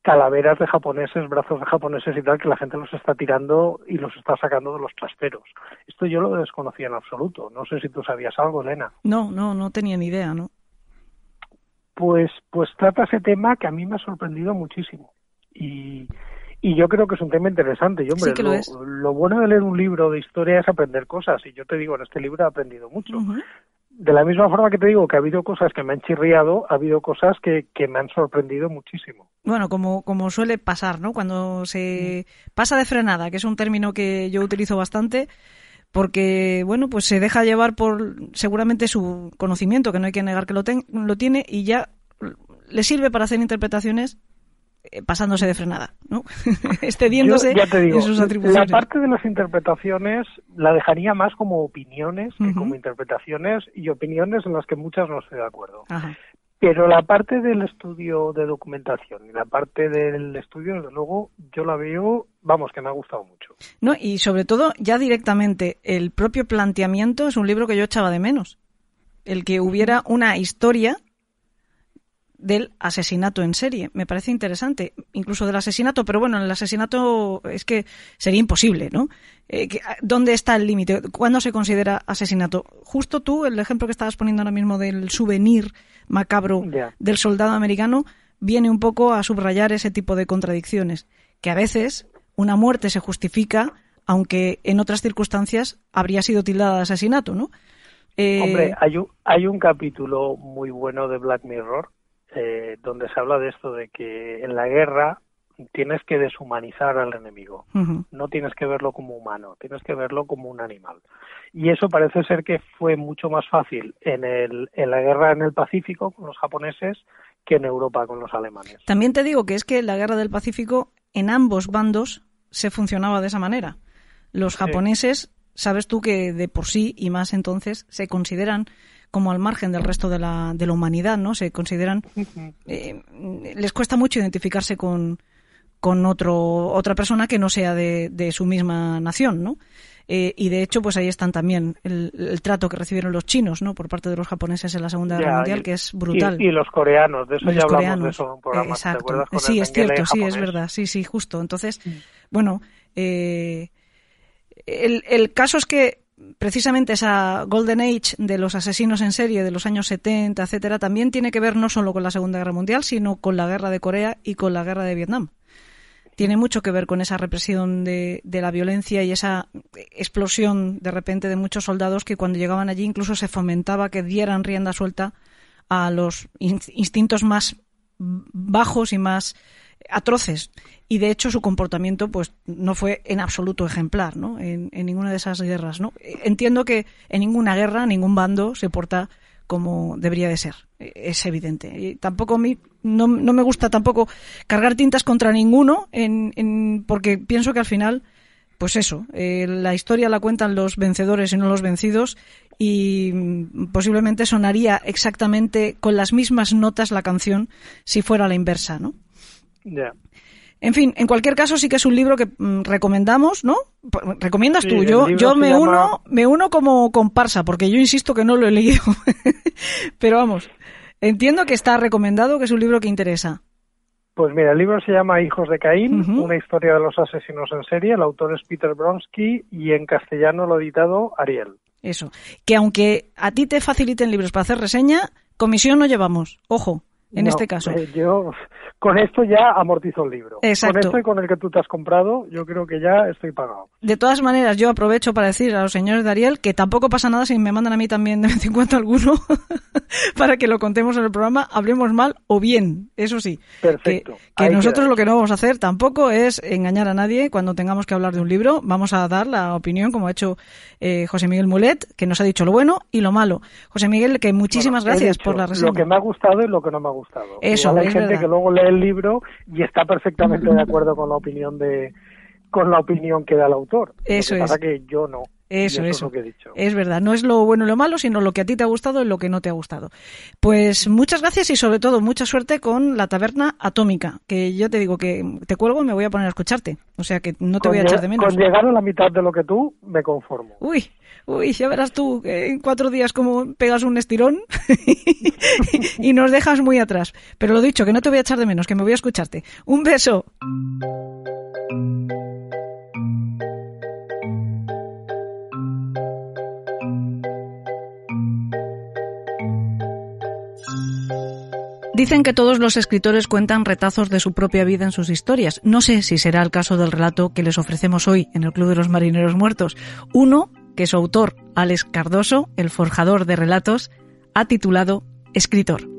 [SPEAKER 6] calaveras de japoneses, brazos de japoneses y tal, que la gente los está tirando y los está sacando de los trasteros. Esto yo lo desconocía en absoluto. No sé si tú sabías algo, Elena.
[SPEAKER 1] No, no, no tenía ni idea, ¿no?
[SPEAKER 6] Pues, pues trata ese tema que a mí me ha sorprendido muchísimo. Y, y yo creo que es un tema interesante. Y, hombre,
[SPEAKER 1] Sí que lo
[SPEAKER 6] lo,
[SPEAKER 1] es.
[SPEAKER 6] lo bueno de leer un libro de historia es aprender cosas. Y yo te digo, en este libro he aprendido mucho. De la misma forma que te digo que ha habido cosas que me han chirriado, ha habido cosas que, que me han sorprendido muchísimo.
[SPEAKER 1] Bueno, como, como suele pasar, ¿no? Cuando se pasa de frenada, que es un término que yo utilizo bastante, porque, bueno, pues se deja llevar por seguramente su conocimiento, que no hay que negar que lo, ten- lo tiene, y ya le sirve para hacer interpretaciones pasándose de frenada, ¿no? Excediéndose
[SPEAKER 6] Yo digo,
[SPEAKER 1] en sus
[SPEAKER 6] la
[SPEAKER 1] atribuciones.
[SPEAKER 6] parte de las interpretaciones la dejaría más como opiniones que como interpretaciones y opiniones en las que muchas no estoy de acuerdo.
[SPEAKER 1] Ajá.
[SPEAKER 6] Pero la parte del estudio de documentación y la parte del estudio, desde luego, yo la veo, vamos, que me ha gustado mucho.
[SPEAKER 1] No, y sobre todo, ya directamente, el propio planteamiento es un libro que yo echaba de menos. El que hubiera una historia del asesinato en serie. Me parece interesante, incluso del asesinato, pero bueno, el asesinato es que sería imposible, ¿no? Eh, que- ¿Dónde está el límite? ¿Cuándo se considera asesinato? Justo tú, el ejemplo que estabas poniendo ahora mismo del souvenir macabro del soldado americano, viene un poco a subrayar ese tipo de contradicciones, que a veces una muerte se justifica, aunque en otras circunstancias habría sido tildada de asesinato, ¿no? Eh,
[SPEAKER 6] Hombre, hay un, hay un capítulo muy bueno de Black Mirror eh, donde se habla de esto de que en la guerra tienes que deshumanizar al enemigo. no tienes que verlo como humano, tienes que verlo como un animal. Y eso parece ser que fue mucho más fácil en, el, en la guerra en el Pacífico con los japoneses que en Europa con los alemanes.
[SPEAKER 1] También te digo que es que en la guerra del Pacífico, en ambos bandos se funcionaba de esa manera. Los
[SPEAKER 6] Sí.
[SPEAKER 1] japoneses, sabes tú que de por sí y más entonces se consideran como al margen del resto de la, de la humanidad, ¿no? Se consideran eh, les cuesta mucho identificarse con, con otro, otra persona que no sea de, de su misma nación, ¿no? Eh, y de hecho, pues ahí están también el, el trato que recibieron los chinos, ¿no? Por parte de los japoneses en la Segunda Guerra
[SPEAKER 6] Ya,
[SPEAKER 1] Mundial,
[SPEAKER 6] y-
[SPEAKER 1] que es brutal.
[SPEAKER 6] Y, y los coreanos, de eso ya
[SPEAKER 1] los
[SPEAKER 6] hablamos de
[SPEAKER 1] coreanos.
[SPEAKER 6] eso en un programa. ¿te
[SPEAKER 1] Exacto.
[SPEAKER 6] Con
[SPEAKER 1] Sí,
[SPEAKER 6] el
[SPEAKER 1] es cierto, sí, es verdad. Sí, sí, justo. Entonces, bueno, eh, el, el caso es que precisamente esa Golden Age de los asesinos en serie de los años 70, etcétera, también tiene que ver no solo con la Segunda Guerra Mundial, sino con la guerra de Corea y con la guerra de Vietnam. Tiene mucho que ver con esa represión de, de la violencia y esa explosión de repente de muchos soldados que cuando llegaban allí incluso se fomentaba que dieran rienda suelta a los in- instintos más bajos y más atroces y de hecho su comportamiento pues no fue en absoluto ejemplar ¿no? en, ninguna de esas guerras ¿no? entiendo que en ninguna guerra ningún bando se porta como debería de ser es evidente y tampoco mí no, no me gusta tampoco cargar tintas contra ninguno en, en- porque pienso que al final pues eso, eh, la historia la cuentan los vencedores y no los vencidos y mm, posiblemente sonaría exactamente con las mismas notas la canción si fuera la inversa, ¿no?
[SPEAKER 6] Ya.
[SPEAKER 1] En fin, en cualquier caso sí que es un libro que mm, recomendamos, ¿no? Recomiendas
[SPEAKER 6] Sí,
[SPEAKER 1] tú, yo, me
[SPEAKER 6] llama-
[SPEAKER 1] uno, me uno como comparsa, porque yo insisto que no lo he leído. Pero vamos, entiendo que está recomendado, que es un libro que interesa.
[SPEAKER 6] Pues mira, el libro se llama Hijos de Caín, una historia de los asesinos en serie. El autor es Peter Bronsky y en castellano lo ha editado Ariel.
[SPEAKER 1] Eso. Que aunque a ti te faciliten libros para hacer reseña, comisión no llevamos. Ojo, en
[SPEAKER 6] No,
[SPEAKER 1] este caso.
[SPEAKER 6] eh, yo con esto ya amortizo el libro.
[SPEAKER 1] Exacto.
[SPEAKER 6] Con esto y con el que tú te has comprado, yo creo que ya estoy pagado.
[SPEAKER 1] De todas maneras, yo aprovecho para decir a los señores de Ariel que tampoco pasa nada si me mandan a mí también de vez en cuando alguno para que lo contemos en el programa, hablemos mal o bien, eso sí.
[SPEAKER 6] Perfecto.
[SPEAKER 1] Que, nosotros
[SPEAKER 6] queda.
[SPEAKER 1] lo que no vamos a hacer tampoco es engañar a nadie cuando tengamos que hablar de un libro. Vamos a dar la opinión, como ha hecho eh, José Miguel Mulet, que nos ha dicho lo bueno y lo malo. José Miguel, que muchísimas
[SPEAKER 6] Bueno,
[SPEAKER 1] gracias por la reseña.
[SPEAKER 6] Lo que me ha gustado y lo que no me ha gustado.
[SPEAKER 1] Eso,
[SPEAKER 6] Igual hay
[SPEAKER 1] es
[SPEAKER 6] gente
[SPEAKER 1] verdad.
[SPEAKER 6] que luego lee el libro y está perfectamente de acuerdo con la opinión de con la opinión que da el autor.
[SPEAKER 1] Eso
[SPEAKER 6] lo que pasa
[SPEAKER 1] es.
[SPEAKER 6] que yo no.
[SPEAKER 1] Eso, eso.
[SPEAKER 6] Es lo que he dicho.
[SPEAKER 1] Es verdad, no es lo bueno y lo malo, sino lo que a ti te ha gustado y lo que no te ha gustado. Pues muchas gracias y sobre todo mucha suerte con la taberna atómica, que yo te digo que te cuelgo y me voy a poner a escucharte. O sea que no te
[SPEAKER 6] Con
[SPEAKER 1] voy a echar de menos.
[SPEAKER 6] Con llegar a la mitad de lo que tú, me conformo.
[SPEAKER 1] Uy, uy, ya verás tú en cuatro días como pegas un estirón y nos dejas muy atrás. Pero lo dicho, que no te voy a echar de menos, que me voy a escucharte. Un beso. Dicen que todos los escritores cuentan retazos de su propia vida en sus historias. No sé si será el caso del relato que les ofrecemos hoy en el Club de los Marineros Muertos. Uno que su autor, Alex Cardoso, el forjador de relatos, ha titulado Escritor.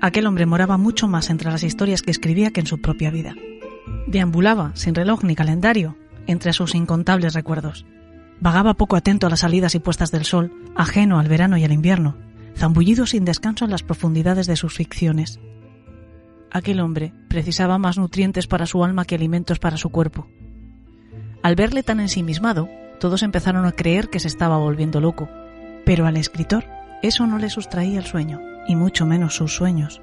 [SPEAKER 1] Aquel hombre moraba mucho más entre las historias que escribía que en su propia vida. Deambulaba, sin reloj ni calendario, entre sus incontables recuerdos. Vagaba poco atento a las salidas y puestas del sol, ajeno al verano y al invierno, zambullido sin descanso en las profundidades de sus ficciones. Aquel hombre precisaba más nutrientes para su alma que alimentos para su cuerpo. Al verle tan ensimismado, todos empezaron a creer que se estaba volviendo loco, pero al escritor eso no le sustraía el sueño, y mucho menos sus sueños.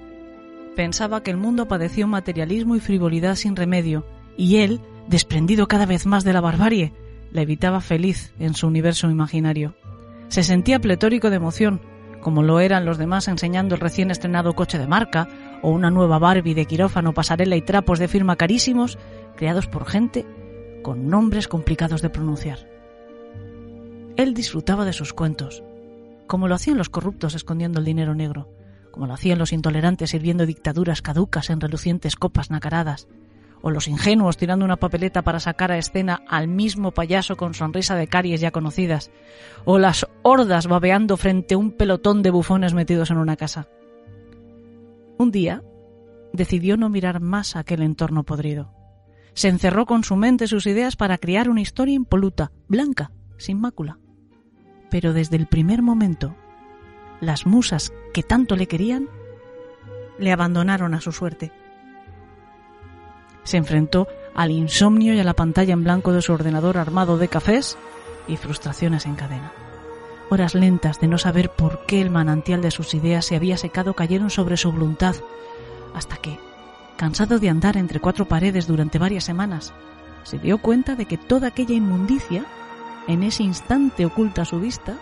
[SPEAKER 1] Pensaba que el mundo padecía un materialismo y frivolidad sin remedio, y él, desprendido cada vez más de la barbarie, la evitaba feliz en su universo imaginario. Se sentía pletórico de emoción, como lo eran los demás enseñando el recién estrenado coche de marca, o una nueva Barbie de quirófano, pasarela y trapos de firma carísimos, creados por gente con nombres complicados de pronunciar. Él disfrutaba de sus cuentos, como lo hacían los corruptos escondiendo el dinero negro, como lo hacían los intolerantes sirviendo dictaduras caducas en relucientes copas nacaradas, o los ingenuos tirando una papeleta para sacar a escena al mismo payaso con sonrisa de caries ya conocidas, o las hordas babeando frente a un pelotón de bufones metidos en una casa. Un día decidió no mirar más aquel entorno podrido. Se encerró con su mente sus ideas para crear una historia impoluta, blanca, sin mácula. Pero desde el primer momento, las musas que tanto le querían le abandonaron a su suerte. Se enfrentó al insomnio y a la pantalla en blanco de su ordenador armado de cafés y frustraciones en cadena. Horas lentas de no saber por qué el manantial de sus ideas se había secado cayeron sobre su voluntad, hasta que, cansado de andar entre cuatro paredes durante varias semanas, se dio cuenta de que toda aquella inmundicia, en ese instante oculta su vista,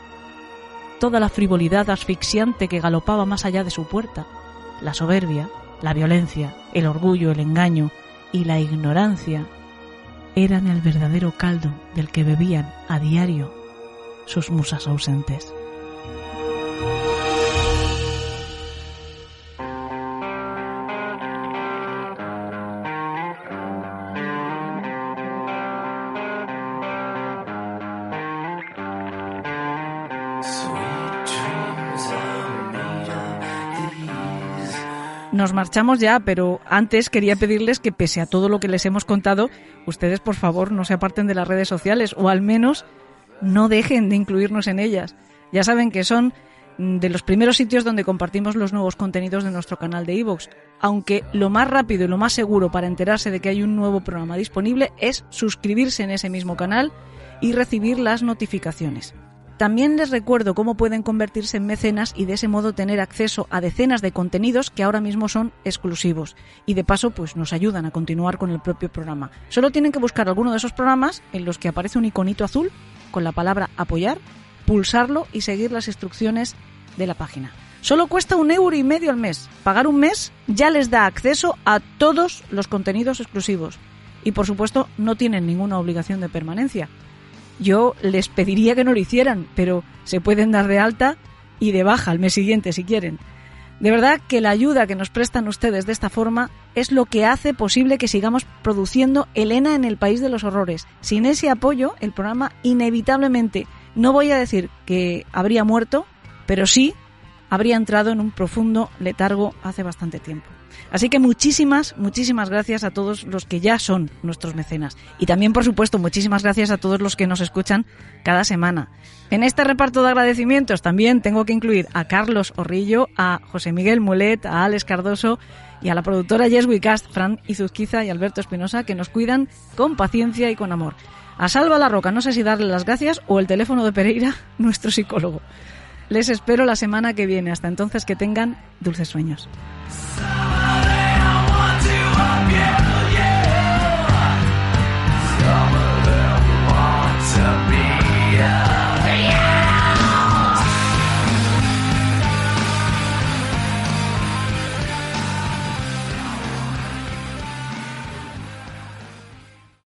[SPEAKER 1] toda la frivolidad asfixiante que galopaba más allá de su puerta, la soberbia, la violencia, el orgullo, el engaño y la ignorancia, eran el verdadero caldo del que bebían a diario sus musas ausentes. Nos marchamos ya, pero antes quería pedirles que pese a todo lo que les hemos contado, ustedes por favor no se aparten de las redes sociales o al menos no dejen de incluirnos en ellas. Ya saben que son de los primeros sitios donde compartimos los nuevos contenidos de nuestro canal de iVoox, aunque lo más rápido y lo más seguro para enterarse de que hay un nuevo programa disponible es suscribirse en ese mismo canal y recibir las notificaciones. También les recuerdo cómo pueden convertirse en mecenas y de ese modo tener acceso a decenas de contenidos que ahora mismo son exclusivos y de paso pues nos ayudan a continuar con el propio programa. Solo tienen que buscar alguno de esos programas en los que aparece un iconito azul con la palabra apoyar, pulsarlo y seguir las instrucciones de la página. Solo cuesta un euro y medio al mes. Pagar un mes ya les da acceso a todos los contenidos exclusivos. Y por supuesto no tienen ninguna obligación de permanencia. Yo les pediría que no lo hicieran, pero se pueden dar de alta y de baja al mes siguiente si quieren. De verdad que la ayuda que nos prestan ustedes de esta forma es lo que hace posible que sigamos produciendo Elena en el País de los Horrores. Sin ese apoyo, el programa inevitablemente, no voy a decir que habría muerto, pero sí habría entrado en un profundo letargo hace bastante tiempo. Así que muchísimas, muchísimas gracias a todos los que ya son nuestros mecenas. Y también, por supuesto, muchísimas gracias a todos los que nos escuchan cada semana. En este reparto de agradecimientos también tengo que incluir a Carlos Orrillo, a José Miguel Mulet, a Alex Cardoso y a la productora Yes Cast, Fran Izuzquiza y Alberto Espinosa, que nos cuidan con paciencia y con amor. A Salva la Roca, no sé si darle las gracias o el teléfono de Pereira, nuestro psicólogo. Les espero la semana que viene. Hasta entonces que tengan dulces sueños.